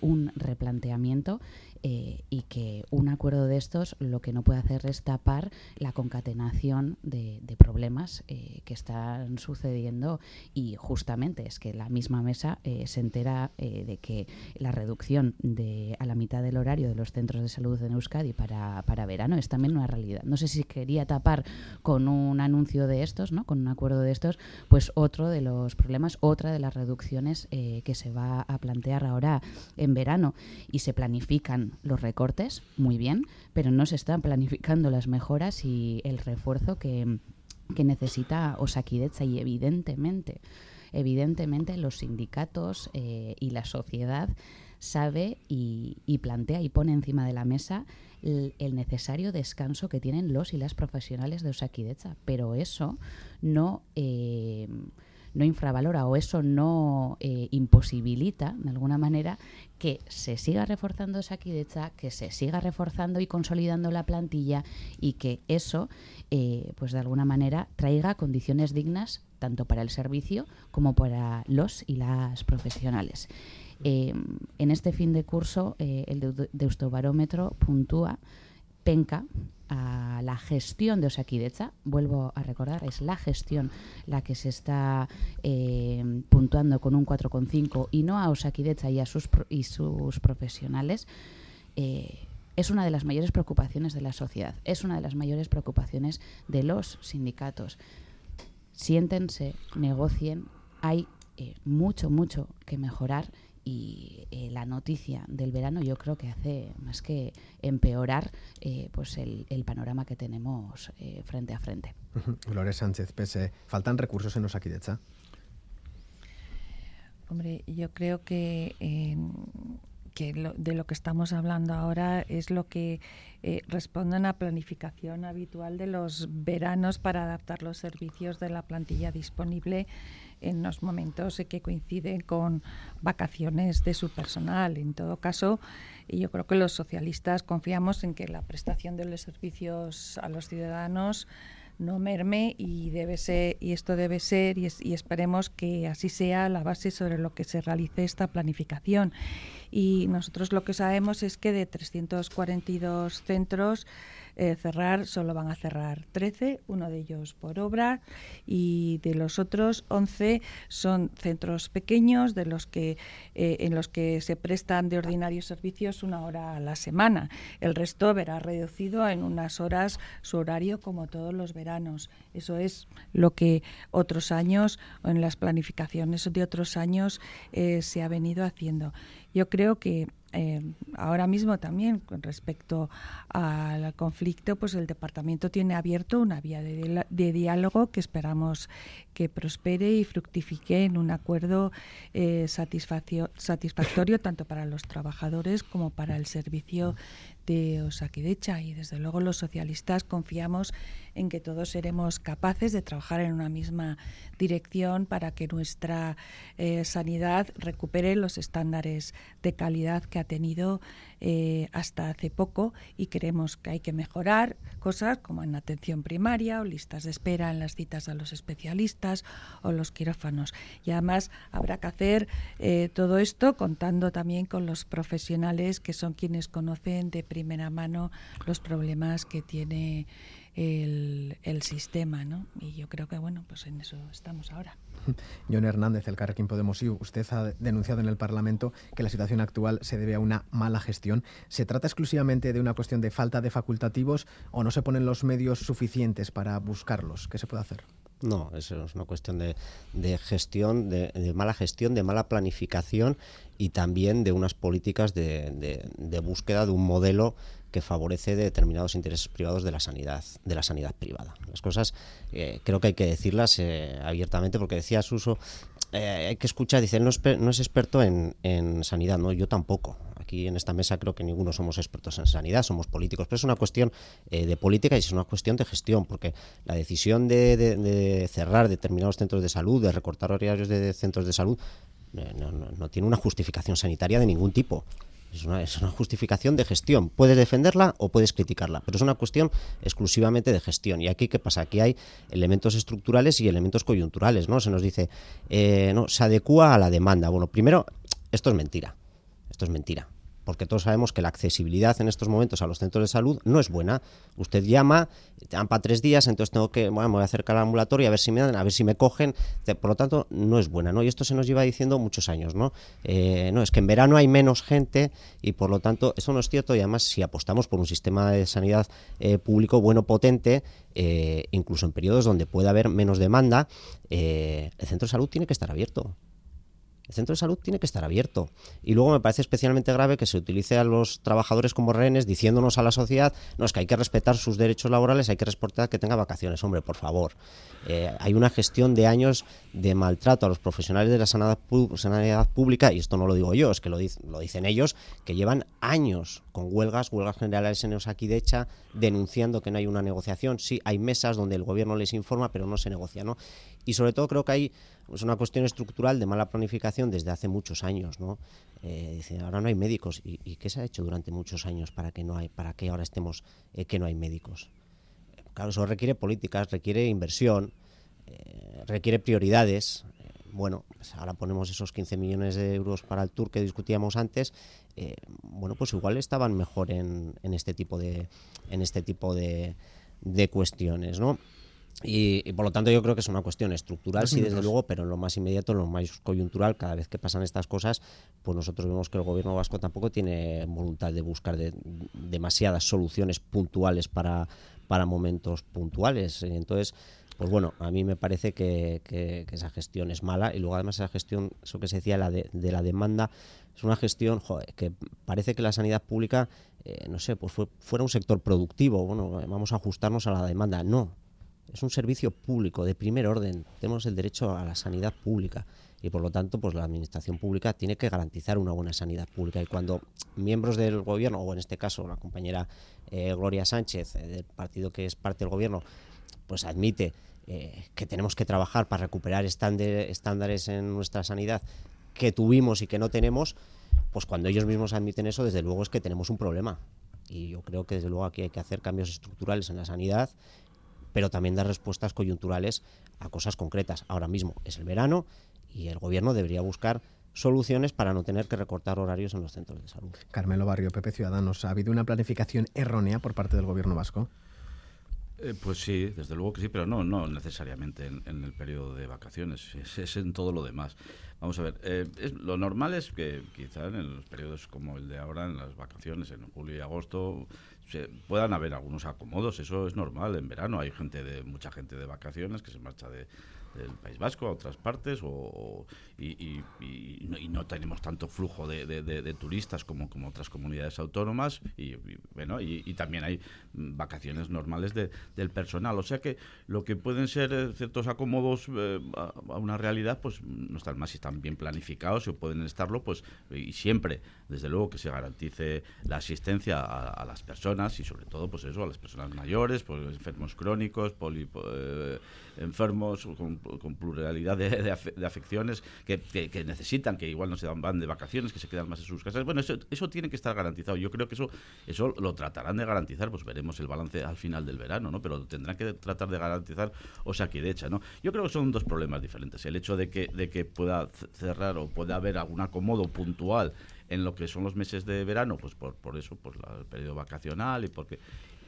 un replanteamiento eh, y que un acuerdo de estos lo que no puede hacer es tapar la concatenación de, problemas eh, que están sucediendo y justamente es que la misma mesa eh, se entera de que la reducción de a la mitad del horario de los centros de salud en Euskadi para, para verano es también una realidad. No sé si quería tapar con un anuncio de estos, ¿no? con un acuerdo de estos, pues otro de los problemas, otra de las reducciones que se va a plantear ahora en verano. Y se planifican los recortes, muy bien, pero no se están planificando las mejoras y el refuerzo que, necesita Osakidecha. Y evidentemente, evidentemente los sindicatos eh, y la sociedad sabe y, plantea y pone encima de la mesa el, necesario descanso que tienen los y las profesionales de Osakidecha, pero eso no... Eh, no infravalora o eso no eh, imposibilita, de alguna manera, que se siga reforzando Sakidecha, que se siga reforzando y consolidando la plantilla y que eso, eh, pues de alguna manera, traiga condiciones dignas tanto para el servicio como para los y las profesionales. Eh, en este fin de curso, el Deustobarómetro puntúa penca a la gestión de Osakidecha, vuelvo a recordar, es la gestión la que se está eh, puntuando con un 4,5 y no a Osakidecha y a sus, y sus profesionales, eh, es una de las mayores preocupaciones de la sociedad, es una de las mayores preocupaciones de los sindicatos. Siéntense, negocien, hay eh, mucho, mucho que mejorar y eh, la noticia del verano yo creo que hace más que empeorar eh, pues el, panorama que tenemos eh, frente a frente. Lore Sánchez Pese, ¿faltan recursos en Osakidecha? Hombre, yo creo que, de lo que estamos hablando ahora es lo que responde a una planificación habitual de los veranos para adaptar los servicios de la plantilla disponible en los momentos que coinciden con vacaciones de su personal. En todo caso, yo creo que los socialistas confiamos en que la prestación de los servicios a los ciudadanos no merme y debe ser y esto debe ser y, y, esperemos que así sea la base sobre lo que se realice esta planificación y nosotros lo que sabemos es que de 342 centros eh, cerrar, solo van a cerrar 13, uno de ellos por obra, y de los otros 11 son centros pequeños de los que, eh, en los que se prestan de ordinarios servicios una hora a la semana. El resto verá reducido en unas horas su horario como todos los veranos. Eso es lo que otros años, en las planificaciones de otros años, eh, se ha venido haciendo. Yo creo que eh, ahora mismo también con respecto al conflicto, pues el departamento tiene abierto una vía de, diálogo que esperamos que prospere y fructifique en un acuerdo eh, satisfactorio tanto para los trabajadores como para el servicio de Osakidecha. Y desde luego los socialistas confiamos en que todos seremos capaces de trabajar en una misma dirección para que nuestra eh, sanidad recupere los estándares de calidad que ha tenido eh, hasta hace poco y creemos que hay que mejorar cosas como en atención primaria o listas de espera en las citas a los especialistas o los quirófanos. Y además habrá que hacer eh, todo esto contando también con los profesionales que son quienes conocen de primera mano los problemas que tiene el, el sistema, ¿no? Y yo creo que, bueno, pues en eso estamos ahora. John Hernández, el Carrequín Podemos usted ha denunciado en el Parlamento que la situación actual se debe a una mala gestión. ¿Se trata exclusivamente de una cuestión de falta de facultativos o no se ponen los medios suficientes para buscarlos? ¿Qué se puede hacer? No, eso es una cuestión de, gestión, de, mala gestión, de mala planificación y también de unas políticas de, de búsqueda de un modelo que favorece determinados intereses privados de la sanidad, de la sanidad privada. Las cosas eh, creo que hay que decirlas eh, abiertamente porque decía Suso, eh, hay que escuchar, dice, no es, no es experto en, en, sanidad, no, yo tampoco. Aquí en esta mesa creo que ninguno somos expertos en sanidad, somos políticos, pero es una cuestión de política y es una cuestión de gestión, porque la decisión de, cerrar determinados centros de salud, de recortar horarios de centros de salud, no, no tiene una justificación sanitaria de ningún tipo. Es una, es una, justificación de gestión. Puedes defenderla o puedes criticarla, pero es una cuestión exclusivamente de gestión. Y aquí, ¿qué pasa? Aquí hay elementos estructurales y elementos coyunturales, ¿no? Se nos dice, eh, no, se adecua a la demanda. Bueno, primero, esto es mentira. Esto es mentira porque todos sabemos que la accesibilidad en estos momentos a los centros de salud no es buena. Usted llama, te dan para tres días, entonces tengo que, bueno, me voy a acercar al ambulatorio a ver si me dan, a ver si me cogen. Por lo tanto, no es buena, ¿no? Y esto se nos lleva diciendo muchos años, ¿no? Eh, no, es que en verano hay menos gente y por lo tanto, eso no es cierto. Y además, si apostamos por un sistema de sanidad eh, público bueno, potente, eh, incluso en periodos donde puede haber menos demanda, el centro de salud tiene que estar abierto El centro de salud tiene que estar abierto. Y luego me parece especialmente grave que se utilice a los trabajadores como rehenes diciéndonos a la sociedad, no, es que hay que respetar sus derechos laborales, hay que respetar que tenga vacaciones. Hombre, por favor. Eh, hay una gestión de años de maltrato a los profesionales de la sanidad, pública, y esto no lo digo yo, es que lo, dicen ellos, que llevan años con huelgas, huelgas generales en Osakidecha, denunciando que no hay una negociación. Sí, hay mesas donde el gobierno les informa, pero no se negocia. ¿no? Y sobre todo creo que hay es una cuestión estructural de mala planificación desde hace muchos años, ¿no? Eh, ahora no hay médicos. ¿Y, qué se ha hecho durante muchos años para que no hay, para que ahora estemos eh, que no hay médicos? Claro, eso requiere políticas, requiere inversión, eh, requiere prioridades. bueno, pues ahora ponemos esos 15 millones de euros para el tour que discutíamos antes. bueno, pues igual estaban mejor en, en este tipo de en este tipo de, de cuestiones, ¿no? Y, por lo tanto yo creo que es una cuestión estructural, sí, desde luego, pero en lo más inmediato, en lo más coyuntural, cada vez que pasan estas cosas, pues nosotros vemos que el gobierno vasco tampoco tiene voluntad de buscar demasiadas soluciones puntuales para, para momentos puntuales. Entonces, pues bueno, a mí me parece que, esa gestión es mala y luego además esa gestión, eso que se decía la de, la demanda, es una gestión que parece que la sanidad pública, eh, no sé, pues fuera un sector productivo, bueno, vamos a ajustarnos a la demanda. No, es un servicio público de primer orden. Tenemos el derecho a la sanidad pública y por lo tanto pues la administración pública tiene que garantizar una buena sanidad pública y cuando miembros del gobierno o en este caso la compañera eh, Gloria Sánchez eh, del partido que es parte del gobierno pues admite eh, que tenemos que trabajar para recuperar estándares en nuestra sanidad que tuvimos y que no tenemos pues cuando ellos mismos admiten eso desde luego es que tenemos un problema y yo creo que desde luego aquí hay que hacer cambios estructurales en la sanidad pero también dar respuestas coyunturales a cosas concretas. Ahora mismo es el verano y el gobierno debería buscar soluciones para no tener que recortar horarios en los centros de salud. Carmelo Barrio, Pepe Ciudadanos, ¿ha habido una planificación errónea por parte del gobierno vasco? Eh, pues sí, desde luego que sí, pero no, no necesariamente en, el periodo de vacaciones, es, en todo lo demás. Vamos a ver, eh, lo normal es que quizá en los periodos como el de ahora, en las vacaciones, en julio y agosto, puedan haber algunos acomodos, eso es normal en verano, hay gente de mucha gente de vacaciones que se marcha de, del País Vasco a otras partes o, y, no, tenemos tanto flujo de, turistas como, como otras comunidades autónomas y, bueno y, también hay vacaciones normales del personal. O sea que lo que pueden ser eh, ciertos acomodos eh, a, una realidad pues no están más si están bien planificados o pueden estarlo pues y siempre desde luego que se garantice la asistencia a, las personas y sobre todo pues eso a las personas mayores pues enfermos crónicos poli, eh, enfermos con, pluralidad de, afecciones que, necesitan, que igual no se van de vacaciones, que se quedan más en sus casas. Bueno, eso, eso tiene que estar garantizado. Yo creo que eso, eso lo tratarán de garantizar, pues veremos el balance al final del verano, ¿no? Pero tendrán que tratar de garantizar o hecha ¿no? Yo creo que son dos problemas diferentes. El hecho de que, de que pueda cerrar o pueda haber algún acomodo puntual en lo que son los meses de verano, pues por, por eso, pues el periodo vacacional y porque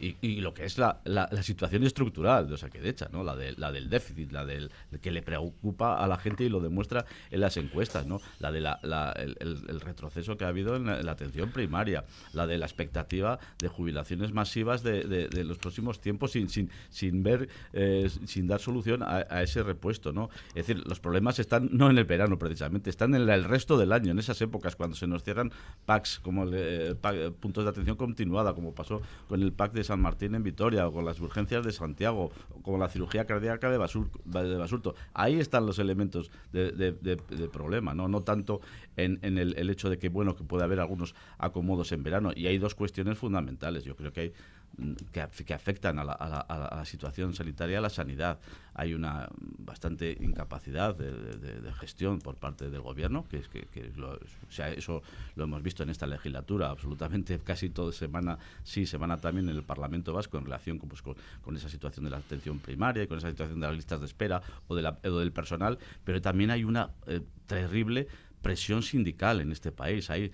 y, lo que es la, la, situación estructural de Osaquedecha, ¿no? La, de, la del déficit, la del que le preocupa a la gente y lo demuestra en las encuestas, ¿no? La de la, el, retroceso que ha habido en la, atención primaria, la de la expectativa de jubilaciones masivas de, de, los próximos tiempos sin, sin, sin ver, eh, sin dar solución a, ese repuesto, ¿no? Es decir, los problemas están no en el verano precisamente, están en el resto del año, en esas épocas cuando se nos cierran packs como el, eh, puntos de atención continuada, como pasó con el pack de San Martín en Vitoria, o con las urgencias de Santiago, o con la cirugía cardíaca de, Basurto. Ahí están los elementos de, problema, ¿no? No tanto en, el, hecho de que, bueno, que puede haber algunos acomodos en verano. Y hay dos cuestiones fundamentales. Yo creo que hay que, afectan a la, situación sanitaria, a la sanidad. Hay una bastante incapacidad de, gestión por parte del gobierno, que es que, eso lo hemos visto en esta legislatura, absolutamente casi toda semana, sí, semana también en el Parlamento Vasco en relación con, pues, esa situación de la atención primaria y con esa situación de las listas de espera o, de la, del personal, pero también hay una eh, terrible presión sindical en este país. Hay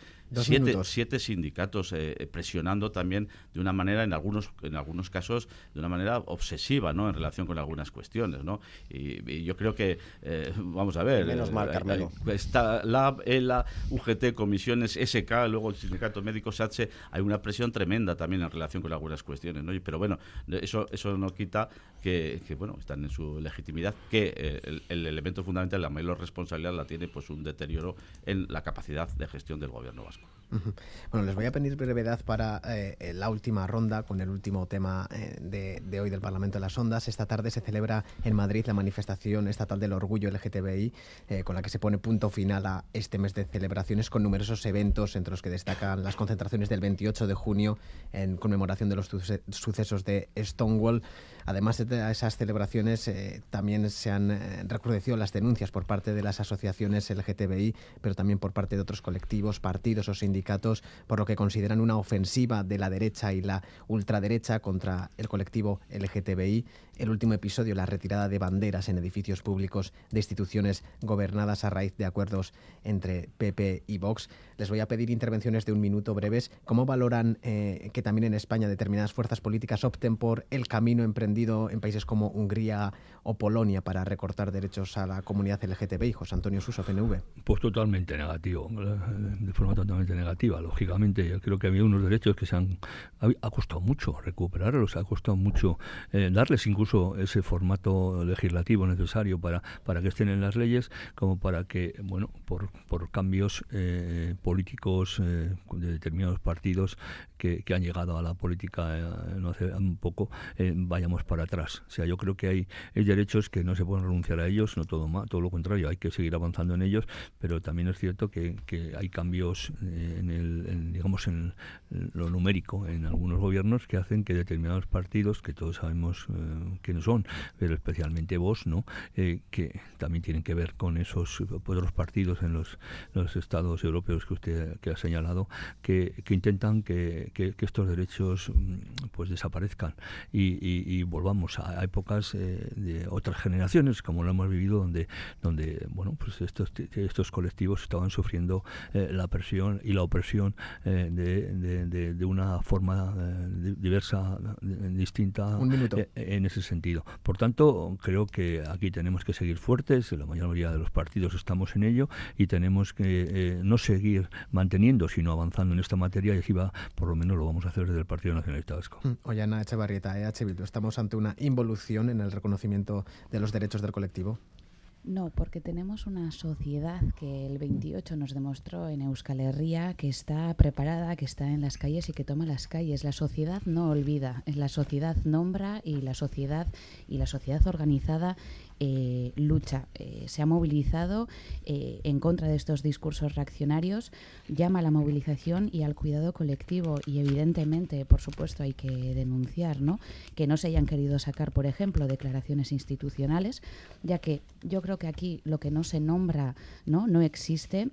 siete, sindicatos eh, presionando también de una manera, en algunos, en algunos casos, de una manera obsesiva, ¿no? En relación con algunas cuestiones, ¿no? Y, yo creo que, eh, vamos a ver... Menos mal, eh, Carmelo. Está la ELA, UGT, comisiones, SK, luego el sindicato médico SATSE, hay una presión tremenda también en relación con algunas cuestiones, ¿no? Pero bueno, eso, eso no quita que, bueno, están en su legitimidad, que el, elemento fundamental, la mayor responsabilidad la tiene pues un deterioro en la capacidad de gestión del gobierno vasco. Pascua. Bueno, les voy a pedir brevedad para eh, la última ronda con el último tema eh, de, hoy del Parlamento de las Ondas. Esta tarde se celebra en Madrid la manifestación estatal del orgullo LGTBI, eh, con la que se pone punto final a este mes de celebraciones con numerosos eventos, entre los que destacan las concentraciones del 28 de junio en conmemoración de los sucesos de Stonewall. Además de esas celebraciones, también se han recrudecido las denuncias por parte de las asociaciones LGTBI, pero también por parte de otros colectivos, partidos o sindicatos por lo que consideran una ofensiva de la derecha y la ultraderecha contra el colectivo LGTBI. El último episodio, la retirada de banderas en edificios públicos de instituciones gobernadas a raíz de acuerdos entre PP y Vox. Les voy a pedir intervenciones de un minuto breves. ¿Cómo valoran eh, que también en España determinadas fuerzas políticas opten por el camino emprendido en países como Hungría o Polonia para recortar derechos a la comunidad LGTBI? José Antonio Suso, PNV. Pues totalmente negativo, de forma totalmente negativa lógicamente. Yo creo que había unos derechos que se han ha costado mucho recuperarlos, ha costado mucho eh, darles incluso ese formato legislativo necesario para, para que estén en las leyes, como para que, bueno, por, por cambios eh, políticos eh, de determinados partidos que, han llegado a la política no hace un poco, vayamos para atrás. O sea, yo creo que hay, hay derechos que no se pueden renunciar a ellos, no todo todo lo contrario, hay que seguir avanzando en ellos, pero también es cierto que, hay cambios en el, digamos en lo numérico en algunos gobiernos que hacen que determinados partidos que todos sabemos eh, quiénes son pero especialmente vos no eh, que también tienen que ver con esos otros partidos en los, los estados europeos que usted que ha señalado que, que intentan que, que, estos derechos mm, pues desaparezcan. Y, y, volvamos a, épocas eh, de otras generaciones como lo hemos vivido donde donde bueno pues estos estos colectivos estaban sufriendo la presión y la opresión eh, de, de, una forma eh, diversa, distinta eh, en ese sentido. Por tanto, creo que aquí tenemos que seguir fuertes, la mayoría de los partidos estamos en ello y tenemos que no seguir manteniendo, sino avanzando en esta materia y aquí va, por lo menos lo vamos a hacer desde el Partido Nacionalista Vasco. Mm, Ollana Echevarrieta, EH ¿estamos ante una involución en el reconocimiento de los derechos del colectivo? No, porque tenemos una sociedad que el 28 nos demostró en Euskal Herria que está preparada, que está en las calles y que toma las calles. La sociedad no olvida, la sociedad nombra y la sociedad y la sociedad organizada eh, lucha, eh, se ha movilizado eh, en contra de estos discursos reaccionarios, llama a la movilización y al cuidado colectivo y evidentemente, por supuesto, hay que denunciar ¿no? que no se hayan querido sacar, por ejemplo, declaraciones institucionales, ya que yo creo que aquí lo que no se nombra no, no existe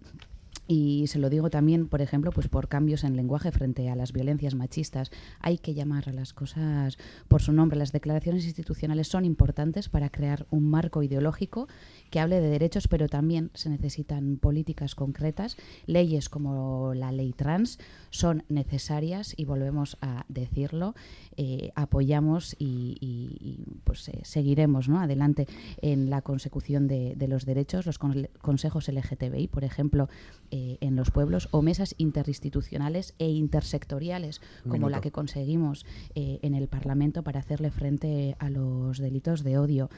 y se lo digo también, por ejemplo, pues por cambios en lenguaje frente a las violencias machistas. Hay que llamar a las cosas por su nombre. Las declaraciones institucionales son importantes para crear un marco ideológico que hable de derechos, pero también se necesitan políticas concretas. Leyes como la ley trans son necesarias y volvemos a decirlo. Eh, apoyamos y, pues eh, seguiremos ¿no? adelante en la consecución de, los derechos. Los consejos LGTBI, por ejemplo, eh, en los pueblos o mesas interinstitucionales e intersectoriales como la que conseguimos en el Parlamento para hacerle frente a los delitos de odio.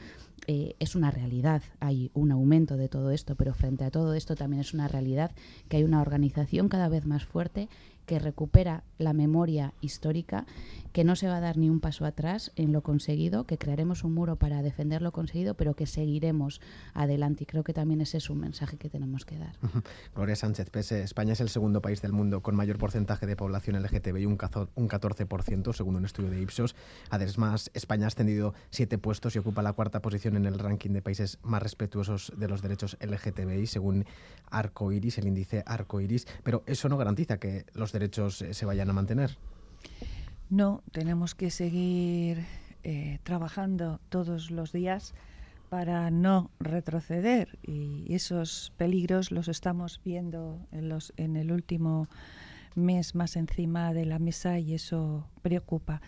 es una realidad, hay un aumento de todo esto, pero frente a todo esto también es una realidad que hay una organización cada vez más fuerte que recupera la memoria histórica, que no se va a dar ni un paso atrás en lo conseguido, que crearemos un muro para defender lo conseguido, pero que seguiremos adelante. Y creo que también ese es un mensaje que tenemos que dar. Gloria Sánchez Pese, España es el segundo país del mundo con mayor porcentaje de población LGTBI, un 14%, según un estudio de Ipsos. Además, España ha ascendido siete puestos y ocupa la cuarta posición en el ranking de países más respetuosos de los derechos LGTBI, según Arcoiris, el índice Arcoiris. Pero eso no garantiza que los derechos eh, se vayan a mantener. No, tenemos que seguir eh, trabajando todos los días para no retroceder y esos peligros los estamos viendo en, los, en el último mes más encima de la mesa y eso preocupa.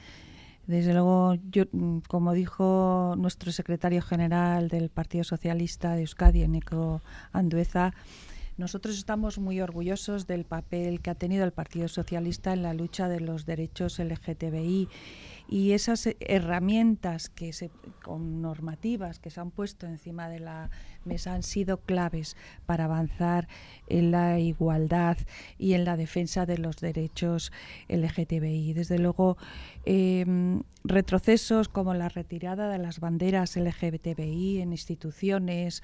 Desde luego, yo, como dijo nuestro secretario general del Partido Socialista de Euskadi, Eneco Andueza, Nosotros estamos muy orgullosos del papel que ha tenido el Partido Socialista en la lucha de los derechos LGTBI y esas herramientas que con normativas que se han puesto encima de la mesa han sido claves para avanzar en la igualdad y en la defensa de los derechos LGTBI. Desde luego, em, retrocesos como la retirada de las banderas LGTBI en instituciones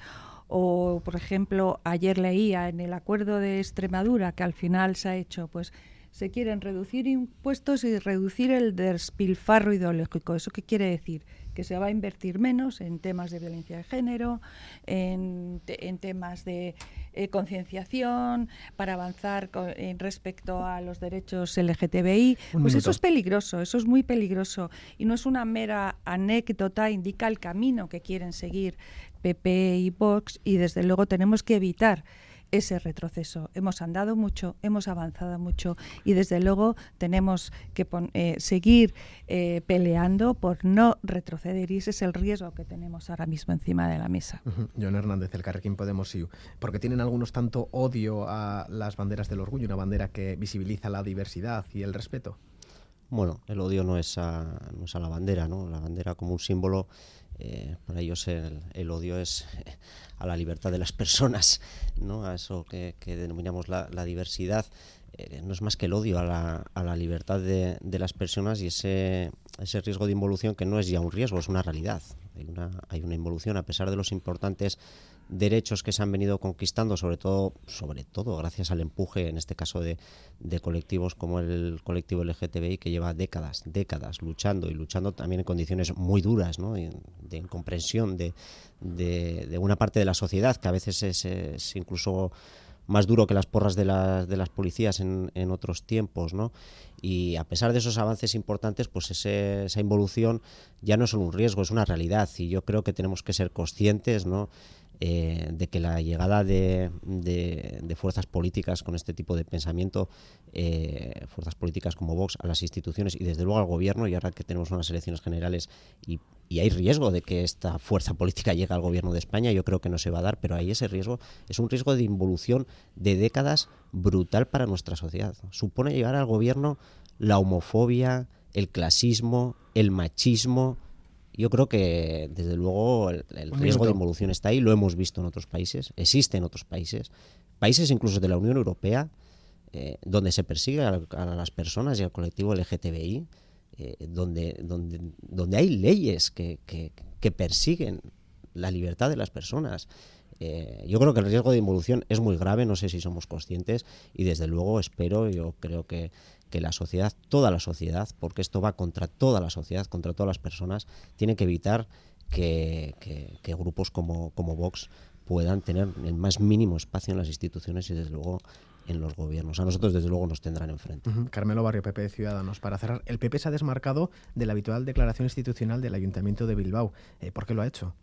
o, por ejemplo, ayer leía en el acuerdo de Extremadura que al final se ha hecho, pues se quieren reducir impuestos y reducir el despilfarro ideológico. ¿Eso qué quiere decir? Que se va a invertir menos en temas de violencia de género, en, temas de eh, concienciación, para avanzar en respecto a los derechos LGTBI. pues eso es peligroso, eso es muy peligroso. Y no es una mera anécdota, indica el camino que quieren seguir PP y Vox y desde luego tenemos que evitar ese retroceso. Hemos andado mucho, hemos avanzado mucho y desde luego tenemos que eh, seguir eh, peleando por no retroceder y ese es el riesgo que tenemos ahora mismo encima de la mesa. John Hernández, el Carrequín Podemos IU, porque tienen algunos tanto odio a las banderas del orgullo, una bandera que visibiliza la diversidad y el respeto. Bueno, el odio no es a, no es a la bandera, ¿no? La bandera como un símbolo eh, para ellos el, odio es a la libertad de las personas, ¿no? a eso que, denominamos la, diversidad. Eh, no es más que el odio a la, a la libertad de, de, las personas y ese, ese riesgo de involución que no es ya un riesgo, es una realidad. Hay una, hay una involución a pesar de los importantes derechos que se han venido conquistando, sobre todo, sobre todo gracias al empuje, en este caso de, colectivos como el colectivo LGTBI, que lleva décadas, décadas luchando y luchando también en condiciones muy duras, ¿no? de incomprensión de, de, una parte de la sociedad, que a veces es, incluso más duro que las porras de, de las policías en, otros tiempos, ¿no? Y a pesar de esos avances importantes, pues esa involución ya no es solo un riesgo, es una realidad. Y yo creo que tenemos que ser conscientes, ¿no? Eh, de que la llegada de, fuerzas políticas con este tipo de pensamiento, eh, fuerzas políticas como Vox, a las instituciones y desde luego al gobierno, y ahora que tenemos unas elecciones generales y, hay riesgo de que esta fuerza política llegue al gobierno de España, yo creo que no se va a dar, pero ahí ese riesgo es un riesgo de involución de décadas brutal para nuestra sociedad. Supone llegar al gobierno la homofobia, el clasismo, el machismo, yo creo que, desde luego, el, riesgo de involución está ahí, lo hemos visto en otros países, existe en otros países, países incluso de la Unión Europea, eh, donde se persigue a, las personas y al colectivo LGTBI, eh, donde, donde, donde hay leyes que, que, persiguen la libertad de las personas. Eh, yo creo que el riesgo de involución es muy grave, no sé si somos conscientes y desde luego espero, yo creo que que la sociedad, toda la sociedad, porque esto va contra toda la sociedad, contra todas las personas, tiene que evitar que, grupos como, como Vox puedan tener el más mínimo espacio en las instituciones y desde luego en los gobiernos. A nosotros, desde luego, nos tendrán enfrente. Carmelo Barrio, PP de Ciudadanos. Para cerrar, el PP se ha desmarcado de la habitual declaración institucional del Ayuntamiento de Bilbao. Eh, ¿Por qué lo ha hecho?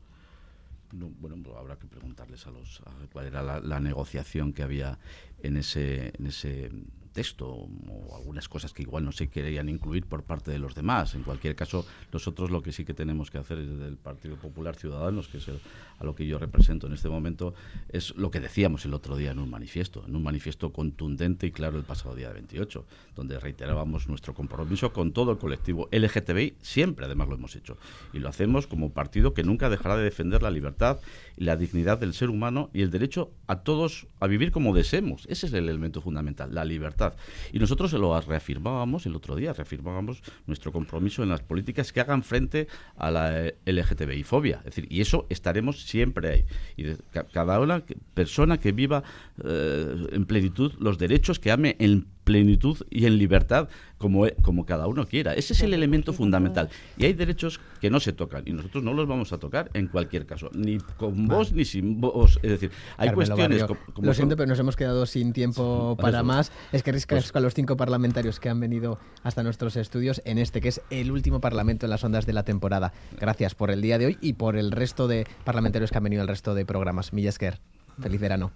bueno, pues habrá que preguntarles a los cuál era la, la, negociación que había en ese, en ese texto o algunas cosas que igual no se querían incluir por parte de los demás. En cualquier caso, nosotros lo que sí que tenemos que hacer desde el Partido Popular Ciudadanos, que es a lo que yo represento en este momento, es lo que decíamos el otro día en un manifiesto, en un manifiesto contundente y claro el pasado día 28, donde reiterábamos nuestro compromiso con todo el colectivo LGTBI, siempre además lo hemos hecho. Y lo hacemos como partido que nunca dejará de defender la libertad la dignidad del ser humano y el derecho a todos a vivir como deseemos. Ese es el elemento fundamental, la libertad y nosotros se lo reafirmábamos el otro día, reafirmábamos nuestro compromiso en las políticas que hagan frente a la LGTBI fobia. Es decir, y eso estaremos siempre ahí. Y cada una persona que viva eh, en plenitud los derechos, que ame en plenitud y en libertad como, e, como cada uno quiera. Ese es el elemento fundamental. Y hay derechos que no se tocan y nosotros no los vamos a tocar en cualquier caso, ni con vos ni sin vos. Es decir, hay cuestiones... Como, lo siento, pero nos hemos quedado sin tiempo para más. Es que riscas a los cinco parlamentarios que han venido hasta nuestros estudios en este, que es el último parlamento en las ondas de la temporada. Gracias por el día de hoy y por el resto de parlamentarios que han venido al resto de programas. Millesker, feliz verano.